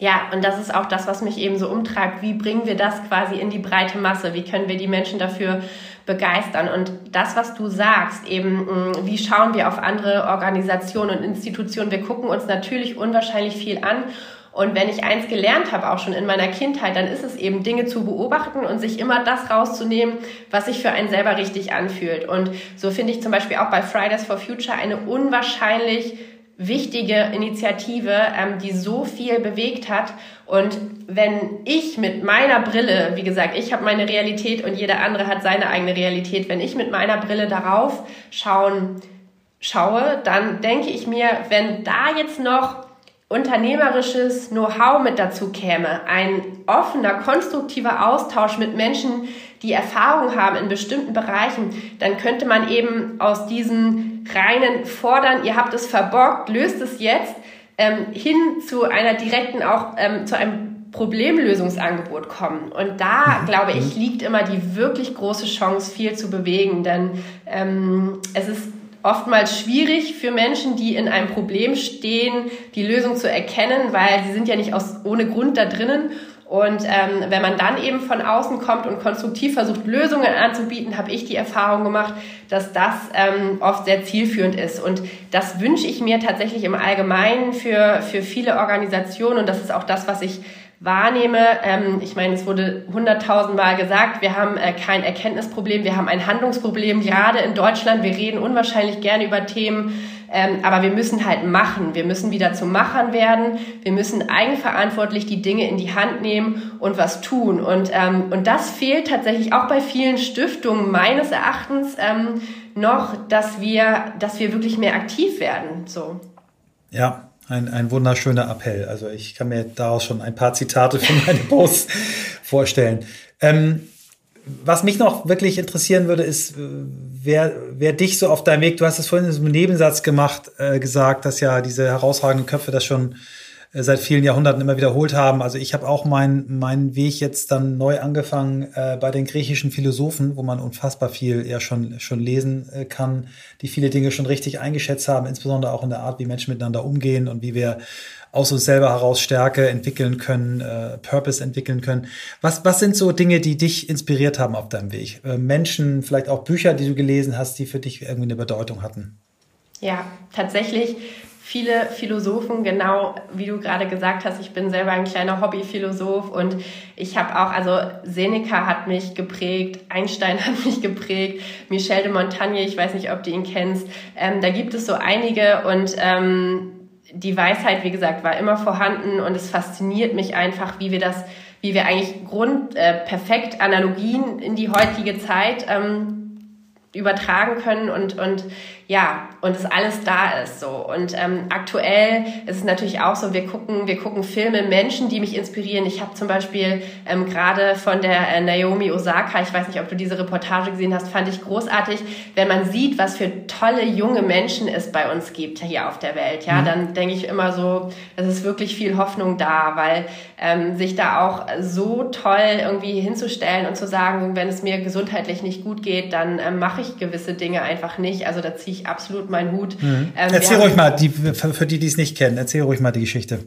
Ja, und das ist auch das, was mich eben so umtreibt. Wie bringen wir das quasi in die breite Masse? Wie können wir die Menschen dafür begeistern? Und das, was du sagst, eben, mm, wie schauen wir auf andere Organisationen und Institutionen? Wir gucken uns natürlich unwahrscheinlich viel an. Und wenn ich eins gelernt habe, auch schon in meiner Kindheit, dann ist es eben Dinge zu beobachten und sich immer das rauszunehmen, was sich für einen selber richtig anfühlt. Und so finde ich zum Beispiel auch bei Fridays for Future eine unwahrscheinlich wichtige Initiative, ähm, die so viel bewegt hat. Und wenn ich mit meiner Brille, wie gesagt, ich habe meine Realität und jeder andere hat seine eigene Realität, wenn ich mit meiner Brille darauf schauen schaue, dann denke ich mir, wenn da jetzt noch unternehmerisches Know-how mit dazu käme, ein offener, konstruktiver Austausch mit Menschen, die Erfahrung haben in bestimmten Bereichen, dann könnte man eben aus diesen reinen Fordern, ihr habt es verborgt, löst es jetzt, ähm, hin zu einer direkten, auch ähm, zu einem Problemlösungsangebot kommen. Und da, mhm. glaube ich, mhm. liegt immer die wirklich große Chance, viel zu bewegen. Denn ähm, es ist oftmals schwierig für Menschen, die in einem Problem stehen, die Lösung zu erkennen, weil sie sind ja nicht aus, ohne Grund da drinnen. Und ähm, wenn man dann eben von außen kommt und konstruktiv versucht, Lösungen anzubieten, habe ich die Erfahrung gemacht, dass das ähm, oft sehr zielführend ist. Und das wünsche ich mir tatsächlich im Allgemeinen für, für viele Organisationen. Und das ist auch das, was ich wahrnehme. Ähm, ich meine, es wurde hunderttausendmal gesagt, wir haben äh, kein Erkenntnisproblem, wir haben ein Handlungsproblem, gerade in Deutschland. Wir reden unwahrscheinlich gerne über Themen, ähm, aber wir müssen halt machen. Wir müssen wieder zu Machern werden. Wir müssen eigenverantwortlich die Dinge in die Hand nehmen und was tun. Und, ähm, und das fehlt tatsächlich auch bei vielen Stiftungen meines Erachtens ähm, noch, dass wir, dass wir wirklich mehr aktiv werden. So. Ja, ein, ein wunderschöner Appell. Also ich kann mir daraus schon ein paar Zitate von meinem Post vorstellen. Ähm, was mich noch wirklich interessieren würde, ist, wer, wer dich so auf deinem Weg, du hast es vorhin in einem Nebensatz gemacht, äh, gesagt, dass ja diese herausragenden Köpfe das schon seit vielen Jahrhunderten immer wiederholt haben. Also ich habe auch meinen meinen Weg jetzt dann neu angefangen äh, bei den griechischen Philosophen, wo man unfassbar viel ja schon schon lesen äh, kann, die viele Dinge schon richtig eingeschätzt haben, insbesondere auch in der Art, wie Menschen miteinander umgehen und wie wir aus uns selber heraus Stärke entwickeln können, äh, Purpose entwickeln können. Was was sind so Dinge, die dich inspiriert haben auf deinem Weg? Äh, Menschen, vielleicht auch Bücher, die du gelesen hast, die für dich irgendwie eine Bedeutung hatten? Ja, tatsächlich viele Philosophen, genau wie du gerade gesagt hast, ich bin selber ein kleiner Hobbyphilosoph und ich habe auch, also Seneca hat mich geprägt, Einstein hat mich geprägt, Michel de Montaigne, ich weiß nicht, ob du ihn kennst, ähm, da gibt es so einige und ähm, die Weisheit, wie gesagt, war immer vorhanden und es fasziniert mich einfach, wie wir das, wie wir eigentlich grund, äh, perfekt Analogien in die heutige Zeit ähm, übertragen können und, und ja, und es alles da ist so. Und ähm, aktuell ist es natürlich auch so, wir gucken, wir gucken Filme, Menschen, die mich inspirieren. Ich habe zum Beispiel ähm, gerade von der äh, Naomi Osaka, ich weiß nicht, ob du diese Reportage gesehen hast, fand ich großartig, wenn man sieht, was für tolle junge Menschen es bei uns gibt hier auf der Welt. Ja, mhm. dann denke ich immer so, es ist wirklich viel Hoffnung da, weil ähm, sich da auch so toll irgendwie hinzustellen und zu sagen, wenn es mir gesundheitlich nicht gut geht, dann ähm, mache ich gewisse Dinge einfach nicht. Also da ziehe ich absolut meinen Hut. Mhm. Ähm, erzähl ruhig mal, die, für, für die, die es nicht kennen, erzähl ruhig mal die Geschichte.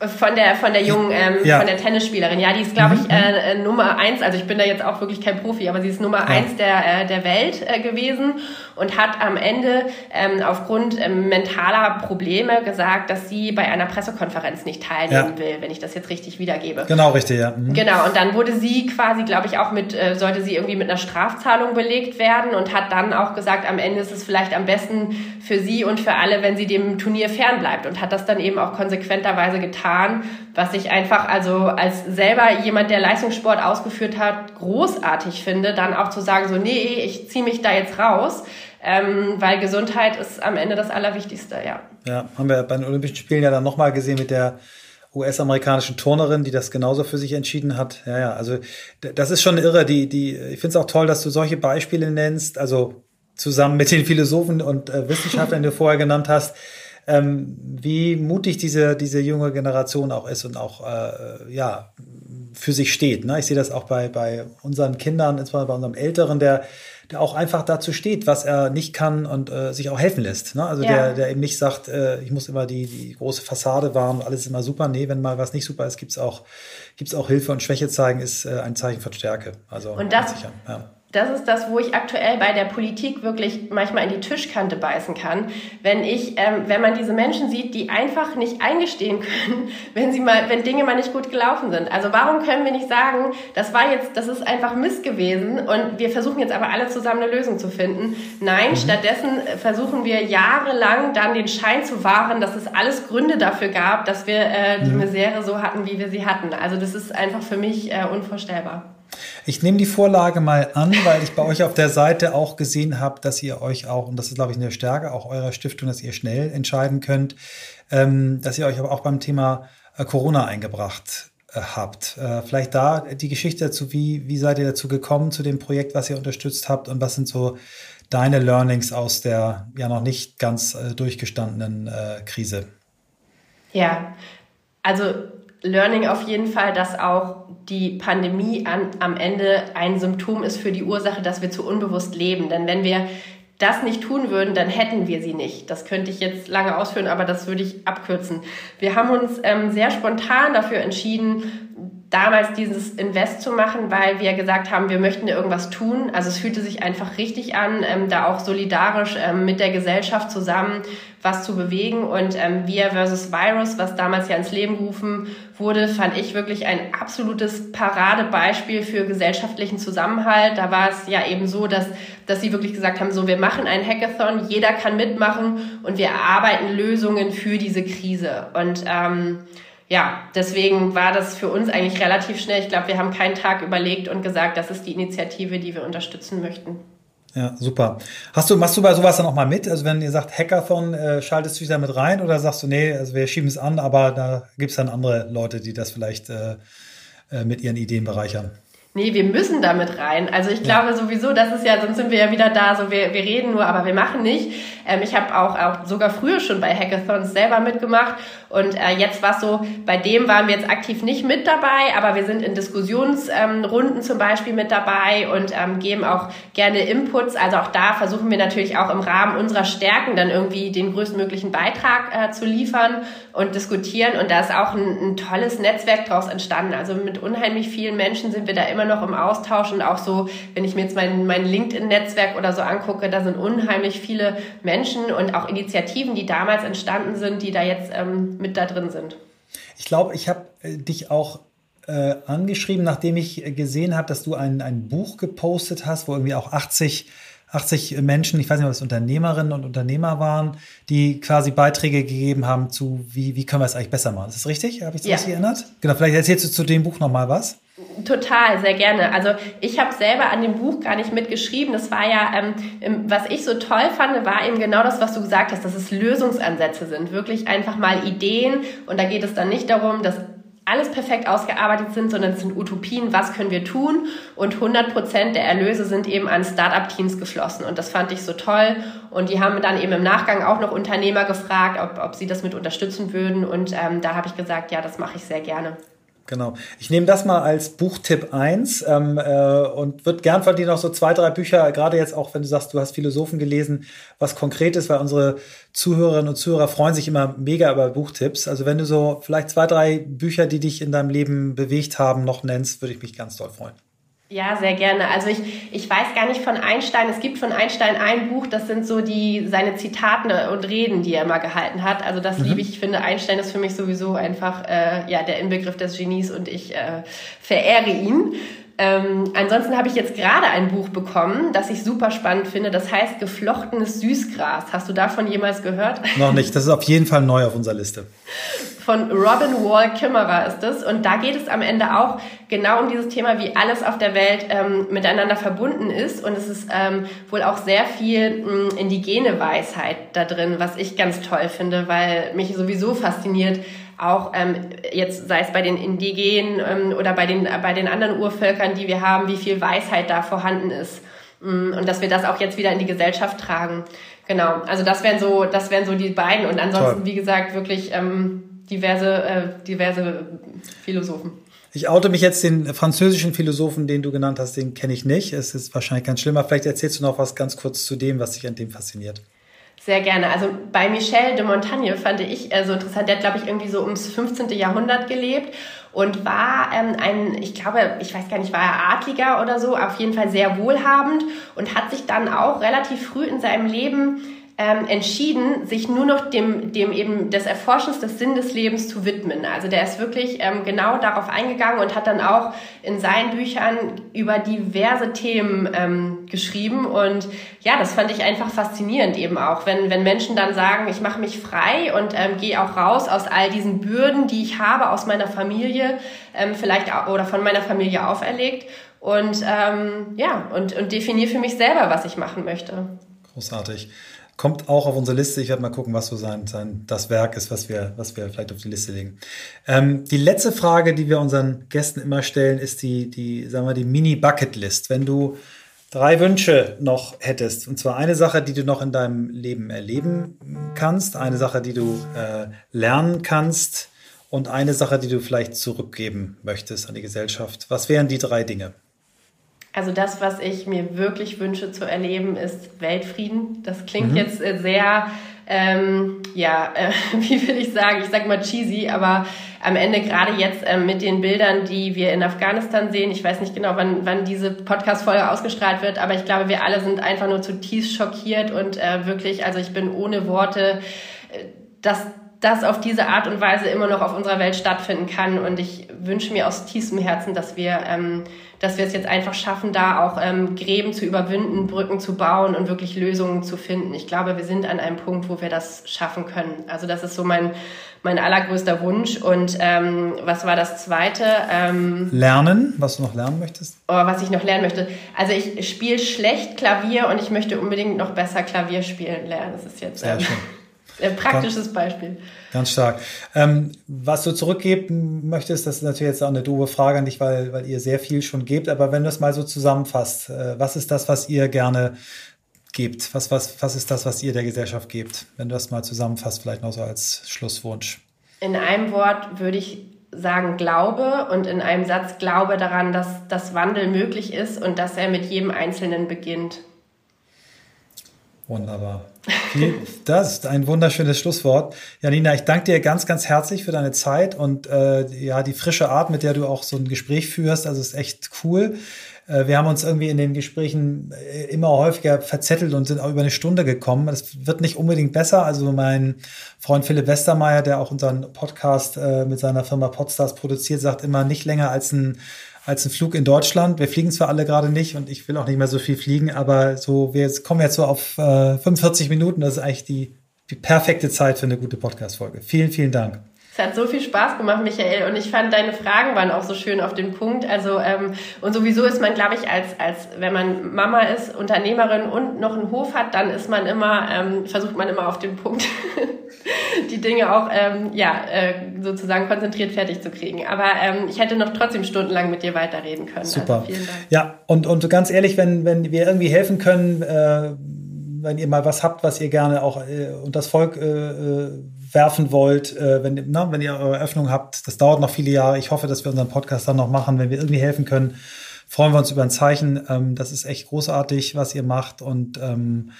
Von der, von der jungen, ähm, ja. von der Tennisspielerin. Ja, die ist, glaube ich, mhm. äh, äh, Nummer eins. Also ich bin da jetzt auch wirklich kein Profi, aber sie ist Nummer ja. eins der, äh, der Welt äh, gewesen und hat am Ende ähm, aufgrund ähm, mentaler Probleme gesagt, dass sie bei einer Pressekonferenz nicht teilnehmen ja. will, wenn ich das jetzt richtig wiedergebe. Genau, richtig, ja. Mhm. Genau, und dann wurde sie quasi, glaube ich, auch mit, äh, sollte sie irgendwie mit einer Strafzahlung belegt werden und hat dann auch gesagt, am Ende ist es vielleicht am besten für sie und für alle, wenn sie dem Turnier fernbleibt und hat das dann eben auch konsequenterweise getan, was ich einfach also als selber jemand, der Leistungssport ausgeführt hat, großartig finde, dann auch zu sagen, so, nee, ich ziehe mich da jetzt raus. Ähm, weil Gesundheit ist am Ende das Allerwichtigste, ja. Ja, haben wir bei den Olympischen Spielen ja dann nochmal gesehen mit der US-amerikanischen Turnerin, die das genauso für sich entschieden hat. Ja, ja, also das ist schon irre. Die, die, ich finde es auch toll, dass du solche Beispiele nennst, also zusammen mit den Philosophen und äh, Wissenschaftlern, die du vorher genannt hast, ähm, wie mutig diese, diese junge Generation auch ist und auch äh, ja, für sich steht. Ne? Ich sehe das auch bei, bei unseren Kindern, insbesondere bei unserem Älteren, der, der auch einfach dazu steht, was er nicht kann und äh, sich auch helfen lässt. Ne? Also ja. der, der eben nicht sagt, äh, ich muss immer die, die große Fassade wahren, alles ist immer super. Nee, wenn mal was nicht super ist, gibt's auch, gibt's auch Hilfe und Schwäche zeigen, ist äh, ein Zeichen von Stärke. Also und das, sicher. Ja das ist das, wo ich aktuell bei der Politik wirklich manchmal in die Tischkante beißen kann, wenn ich, ähm, wenn man diese Menschen sieht, die einfach nicht eingestehen können, wenn sie mal, wenn Dinge mal nicht gut gelaufen sind. Also warum können wir nicht sagen, das war jetzt, das ist einfach Mist gewesen und wir versuchen jetzt aber alle zusammen eine Lösung zu finden? Nein, mhm. stattdessen versuchen wir jahrelang dann den Schein zu wahren, dass es alles Gründe dafür gab, dass wir äh, die mhm. Misere so hatten, wie wir sie hatten. Also das ist einfach für mich äh, unvorstellbar. Ich nehme die Vorlage mal an, weil ich bei euch auf der Seite auch gesehen habe, dass ihr euch auch, und das ist, glaube ich, eine Stärke auch eurer Stiftung, dass ihr schnell entscheiden könnt, ähm, dass ihr euch aber auch beim Thema äh, Corona eingebracht äh, habt. Äh, vielleicht da die Geschichte dazu, wie, wie seid ihr dazu gekommen zu dem Projekt, was ihr unterstützt habt und was sind so deine Learnings aus der ja noch nicht ganz äh, durchgestandenen äh, Krise? Ja, also Learning auf jeden Fall, dass auch die Pandemie an, am Ende ein Symptom ist für die Ursache, dass wir zu unbewusst leben. Denn wenn wir das nicht tun würden, dann hätten wir sie nicht. Das könnte ich jetzt lange ausführen, aber das würde ich abkürzen. Wir haben uns ähm, sehr spontan dafür entschieden, damals dieses Invest zu machen, weil wir gesagt haben, wir möchten irgendwas tun. Also es fühlte sich einfach richtig an, ähm, da auch solidarisch ähm, mit der Gesellschaft zusammen was zu bewegen. Und ähm, Wir versus Virus, was damals ja ins Leben gerufen wurde, fand ich wirklich ein absolutes Paradebeispiel für gesellschaftlichen Zusammenhalt. Da war es ja eben so, dass, dass sie wirklich gesagt haben, so wir machen ein Hackathon, jeder kann mitmachen und wir erarbeiten Lösungen für diese Krise. Und ähm, ja, deswegen war das für uns eigentlich relativ schnell. Ich glaube, wir haben keinen Tag überlegt und gesagt, das ist die Initiative, die wir unterstützen möchten. Ja, super. Hast du, machst du bei sowas dann auch mal mit? Also wenn ihr sagt Hackathon, äh, schaltest du dich da mit rein oder sagst du, nee, also wir schieben es an, aber da gibt's dann andere Leute, die das vielleicht äh, äh mit ihren Ideen bereichern? Nee, wir müssen damit rein. Also ich ja. glaube sowieso, das ist ja, sonst sind wir ja wieder da, so wir, wir reden nur, aber wir machen nicht. Ähm, ich habe auch, auch sogar früher schon bei Hackathons selber mitgemacht und äh, jetzt war so, bei dem waren wir jetzt aktiv nicht mit dabei, aber wir sind in Diskussionsrunden ähm, zum Beispiel mit dabei und ähm, geben auch gerne Inputs. Also auch da versuchen wir natürlich auch im Rahmen unserer Stärken dann irgendwie den größtmöglichen Beitrag äh, zu liefern und diskutieren und da ist auch ein, ein tolles Netzwerk daraus entstanden. Also mit unheimlich vielen Menschen sind wir da immer noch im Austausch und auch so, wenn ich mir jetzt mein, mein LinkedIn-Netzwerk oder so angucke, da sind unheimlich viele Menschen und auch Initiativen, die damals entstanden sind, die da jetzt ähm, mit da drin sind. Ich glaube, ich habe äh, dich auch äh, angeschrieben, nachdem ich gesehen habe, dass du ein, ein Buch gepostet hast, wo irgendwie auch 80 80 Menschen, ich weiß nicht, ob es Unternehmerinnen und Unternehmer waren, die quasi Beiträge gegeben haben zu, wie, wie können wir es eigentlich besser machen. Ist das richtig? Habe ich das ja. richtig erinnert? Genau, vielleicht erzählst du zu dem Buch nochmal was. Total, sehr gerne. Also ich habe selber an dem Buch gar nicht mitgeschrieben. Das war ja, ähm, was ich so toll fand, war eben genau das, was du gesagt hast, dass es Lösungsansätze sind. Wirklich einfach mal Ideen. Und da geht es dann nicht darum, dass alles perfekt ausgearbeitet sind, sondern es sind Utopien, was können wir tun? Und 100 Prozent der Erlöse sind eben an Start-up-Teams geflossen. Und das fand ich so toll. Und die haben dann eben im Nachgang auch noch Unternehmer gefragt, ob, ob sie das mit unterstützen würden. Und ähm, da habe ich gesagt, ja, das mache ich sehr gerne. Genau. Ich nehme das mal als Buchtipp 1 ähm, äh, und würde gern von dir noch so zwei, drei Bücher, gerade jetzt auch, wenn du sagst, du hast Philosophen gelesen, was konkret ist, weil unsere Zuhörerinnen und Zuhörer freuen sich immer mega über Buchtipps. Also wenn du so vielleicht zwei, drei Bücher, die dich in deinem Leben bewegt haben, noch nennst, würde ich mich ganz doll freuen. Ja, sehr gerne. Also ich, ich weiß gar nicht von Einstein. Es gibt von Einstein ein Buch, das sind so die seine Zitaten und Reden, die er immer gehalten hat. Also das mhm. liebe ich. Ich finde, Einstein ist für mich sowieso einfach äh, ja der Inbegriff des Genies und ich äh, verehre ihn. Ähm, ansonsten habe ich jetzt gerade ein Buch bekommen, das ich super spannend finde. Das heißt Geflochtenes Süßgras. Hast du davon jemals gehört? Noch nicht. Das ist auf jeden Fall neu auf unserer Liste. Von Robin Wall Kimmerer ist es. Und da geht es am Ende auch genau um dieses Thema, wie alles auf der Welt ähm, miteinander verbunden ist. Und es ist ähm, wohl auch sehr viel mh, hm, indigene Weisheit da drin, was ich ganz toll finde, weil mich sowieso fasziniert, auch ähm, jetzt sei es bei den Indigenen ähm, oder bei den, bei den anderen Urvölkern, die wir haben, wie viel Weisheit da vorhanden ist. Mm, und dass wir das auch jetzt wieder in die Gesellschaft tragen. Genau, also das wären so, das wären so die beiden. Und ansonsten, Toll. wie gesagt, wirklich ähm, diverse, äh, diverse Philosophen. Ich oute mich jetzt den französischen Philosophen, den du genannt hast, den kenne ich nicht. Es ist wahrscheinlich ganz schlimmer. Vielleicht erzählst du noch was ganz kurz zu dem, was dich an dem fasziniert. Sehr gerne. Also bei Michel de Montaigne fand ich äh, so interessant. Der hat, glaube ich, irgendwie so ums 15. Jahrhundert gelebt und war ähm, ein, ich glaube, ich weiß gar nicht, war er Adliger oder so, auf jeden Fall sehr wohlhabend und hat sich dann auch relativ früh in seinem Leben ähm, entschieden, sich nur noch dem, dem eben des Erforschens des Sinn des Lebens zu widmen. Also der ist wirklich ähm, genau darauf eingegangen und hat dann auch in seinen Büchern über diverse Themen ähm, geschrieben. Und ja, das fand ich einfach faszinierend eben auch, wenn, wenn Menschen dann sagen, ich mache mich frei und ähm, gehe auch raus aus all diesen Bürden, die ich habe aus meiner Familie, ähm, vielleicht auch, oder von meiner Familie auferlegt. Und ähm, ja, und, und definiere für mich selber, was ich machen möchte. Großartig. Kommt auch auf unsere Liste. Ich werde mal gucken, was so sein, sein das Werk ist, was wir, was wir vielleicht auf die Liste legen. Ähm, die letzte Frage, die wir unseren Gästen immer stellen, ist die, die, sagen wir, die Mini-Bucket-List. Wenn du drei Wünsche noch hättest, und zwar eine Sache, die du noch in deinem Leben erleben kannst, eine Sache, die du äh, lernen kannst und eine Sache, die du vielleicht zurückgeben möchtest an die Gesellschaft. Was wären die drei Dinge? Also das, was ich mir wirklich wünsche zu erleben, ist Weltfrieden. Das klingt mhm. jetzt äh, sehr, ähm, ja, äh, wie will ich sagen, ich sag mal cheesy, aber am Ende gerade jetzt äh, mit den Bildern, die wir in Afghanistan sehen, ich weiß nicht genau, wann, wann diese Podcast-Folge ausgestrahlt wird, aber ich glaube, wir alle sind einfach nur zutiefst schockiert und äh, wirklich, also ich bin ohne Worte, äh, dass das auf diese Art und Weise immer noch auf unserer Welt stattfinden kann. Und ich wünsche mir aus tiefstem Herzen, dass wir, ähm, dass wir es jetzt einfach schaffen, da auch ähm, Gräben zu überwinden, Brücken zu bauen und wirklich Lösungen zu finden. Ich glaube, wir sind an einem Punkt, wo wir das schaffen können. Also das ist so mein, mein allergrößter Wunsch. Und ähm, was war das Zweite? Ähm, lernen, was du noch lernen möchtest? Oh, was ich noch lernen möchte. Also ich spiele schlecht Klavier und ich möchte unbedingt noch besser Klavier spielen lernen. Das ist jetzt... Sehr ähm, schön. Ein praktisches Beispiel. Ganz stark. Ähm, was du zurückgeben möchtest, das ist natürlich jetzt auch eine doofe Frage an dich, weil, weil ihr sehr viel schon gebt. Aber wenn du es mal so zusammenfasst, äh, was ist das, was ihr gerne gebt? Was, was, was ist das, was ihr der Gesellschaft gebt? Wenn du das mal zusammenfasst, vielleicht noch so als Schlusswunsch. In einem Wort würde ich sagen Glaube und in einem Satz Glaube daran, dass das Wandel möglich ist und dass er mit jedem Einzelnen beginnt. Wunderbar. Das ist ein wunderschönes Schlusswort. Janina, ich danke dir ganz, ganz herzlich für deine Zeit und äh, ja, die frische Art, mit der du auch so ein Gespräch führst. Also ist echt cool. Äh, wir haben uns irgendwie in den Gesprächen äh, immer häufiger verzettelt und sind auch über eine Stunde gekommen. Das wird nicht unbedingt besser. Also mein Freund Philipp Westermeier, der auch unseren Podcast äh, mit seiner Firma Podstars produziert, sagt immer nicht länger als ein als ein Flug in Deutschland. Wir fliegen zwar alle gerade nicht und ich will auch nicht mehr so viel fliegen, aber so, wir kommen jetzt so auf äh, 45 Minuten. Das ist eigentlich die, die perfekte Zeit für eine gute Podcast-Folge. Vielen, vielen Dank. Es hat so viel Spaß gemacht, Michael, und ich fand deine Fragen waren auch so schön auf den Punkt. Also ähm, und sowieso ist man, glaube ich, als als wenn man Mama ist, Unternehmerin und noch einen Hof hat, dann ist man immer ähm, versucht man immer auf den Punkt die Dinge auch ähm, ja äh, sozusagen konzentriert fertig zu kriegen. Aber ähm, ich hätte noch trotzdem stundenlang mit dir weiterreden können. Super. Also, vielen Dank. Ja und und ganz ehrlich, wenn wenn wir irgendwie helfen können. Äh, wenn ihr mal was habt, was ihr gerne auch äh, und das Volk äh, äh, werfen wollt, äh, wenn, na, wenn ihr eure Eröffnung habt, das dauert noch viele Jahre. Ich hoffe, dass wir unseren Podcast dann noch machen, wenn wir irgendwie helfen können. Freuen wir uns über ein Zeichen. Ähm, das ist echt großartig, was ihr macht und ähm,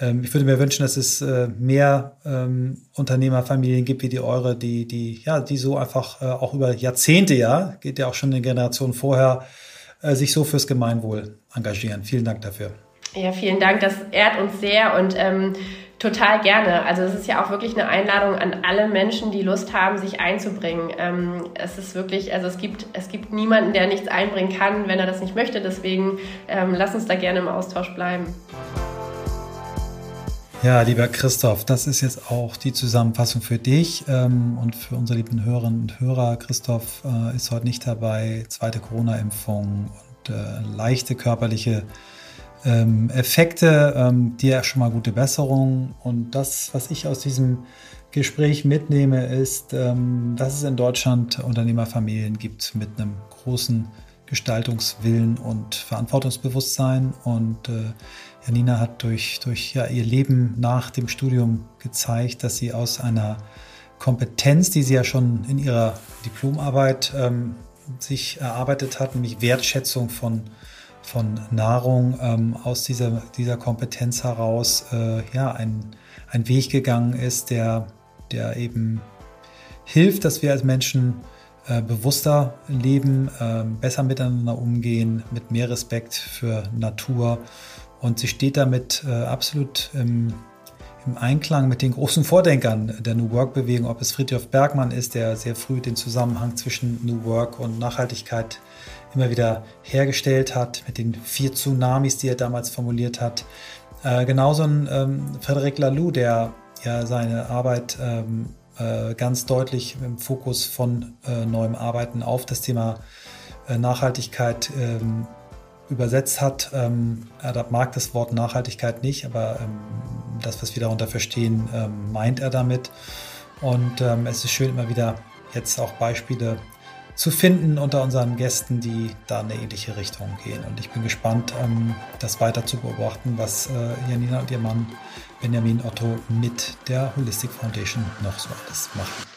ähm, ich würde mir wünschen, dass es äh, mehr ähm, Unternehmerfamilien gibt wie die eure, die, die, ja, die so einfach äh, auch über Jahrzehnte, ja, geht ja auch schon eine Generation vorher, äh, sich so fürs Gemeinwohl engagieren. Vielen Dank dafür. Ja, vielen Dank. Das ehrt uns sehr und ähm, total gerne. Also es ist ja auch wirklich eine Einladung an alle Menschen, die Lust haben, sich einzubringen. Ähm, es ist wirklich, also es gibt, es gibt niemanden, der nichts einbringen kann, wenn er das nicht möchte. Deswegen ähm, lass uns da gerne im Austausch bleiben. Ja, lieber Christoph, das ist jetzt auch die Zusammenfassung für dich ähm, und für unsere lieben Hörerinnen und Hörer. Christoph äh, ist heute nicht dabei. Zweite Corona-Impfung und äh, leichte körperliche ähm, Effekte. Ähm, dir schon mal gute Besserung. Und das, was ich aus diesem Gespräch mitnehme, ist, ähm, dass es in Deutschland Unternehmerfamilien gibt mit einem großen Gestaltungswillen und Verantwortungsbewusstsein und äh, Janina hat durch, durch ja, ihr Leben nach dem Studium gezeigt, dass sie aus einer Kompetenz, die sie ja schon in ihrer Diplomarbeit ähm, sich erarbeitet hat, nämlich Wertschätzung von, von Nahrung, ähm, aus dieser, dieser Kompetenz heraus äh, ja, ein, ein Weg gegangen ist, der, der eben hilft, dass wir als Menschen äh, bewusster leben, äh, besser miteinander umgehen, mit mehr Respekt für Natur. Und sie steht damit äh, absolut im, im, Einklang mit den großen Vordenkern der New Work-Bewegung, ob es Friedrich Bergmann ist, der sehr früh den Zusammenhang zwischen New Work und Nachhaltigkeit immer wieder hergestellt hat, mit den vier Tsunamis, die er damals formuliert hat. Äh, genauso ein ähm, Frederic Laloux, der ja seine Arbeit ähm, äh, ganz deutlich im Fokus von äh, neuem Arbeiten auf das Thema äh, Nachhaltigkeit ähm, übersetzt hat. Ähm, er mag das Wort Nachhaltigkeit nicht, aber ähm, das, was wir darunter verstehen, ähm, meint er damit. Und ähm, es ist schön, immer wieder jetzt auch Beispiele zu finden unter unseren Gästen, die da in eine ähnliche Richtung gehen. Und ich bin gespannt, ähm, das weiter zu beobachten, was äh, Janina und ihr Mann Benjamin Otto mit der Holistic Foundation noch so alles machen.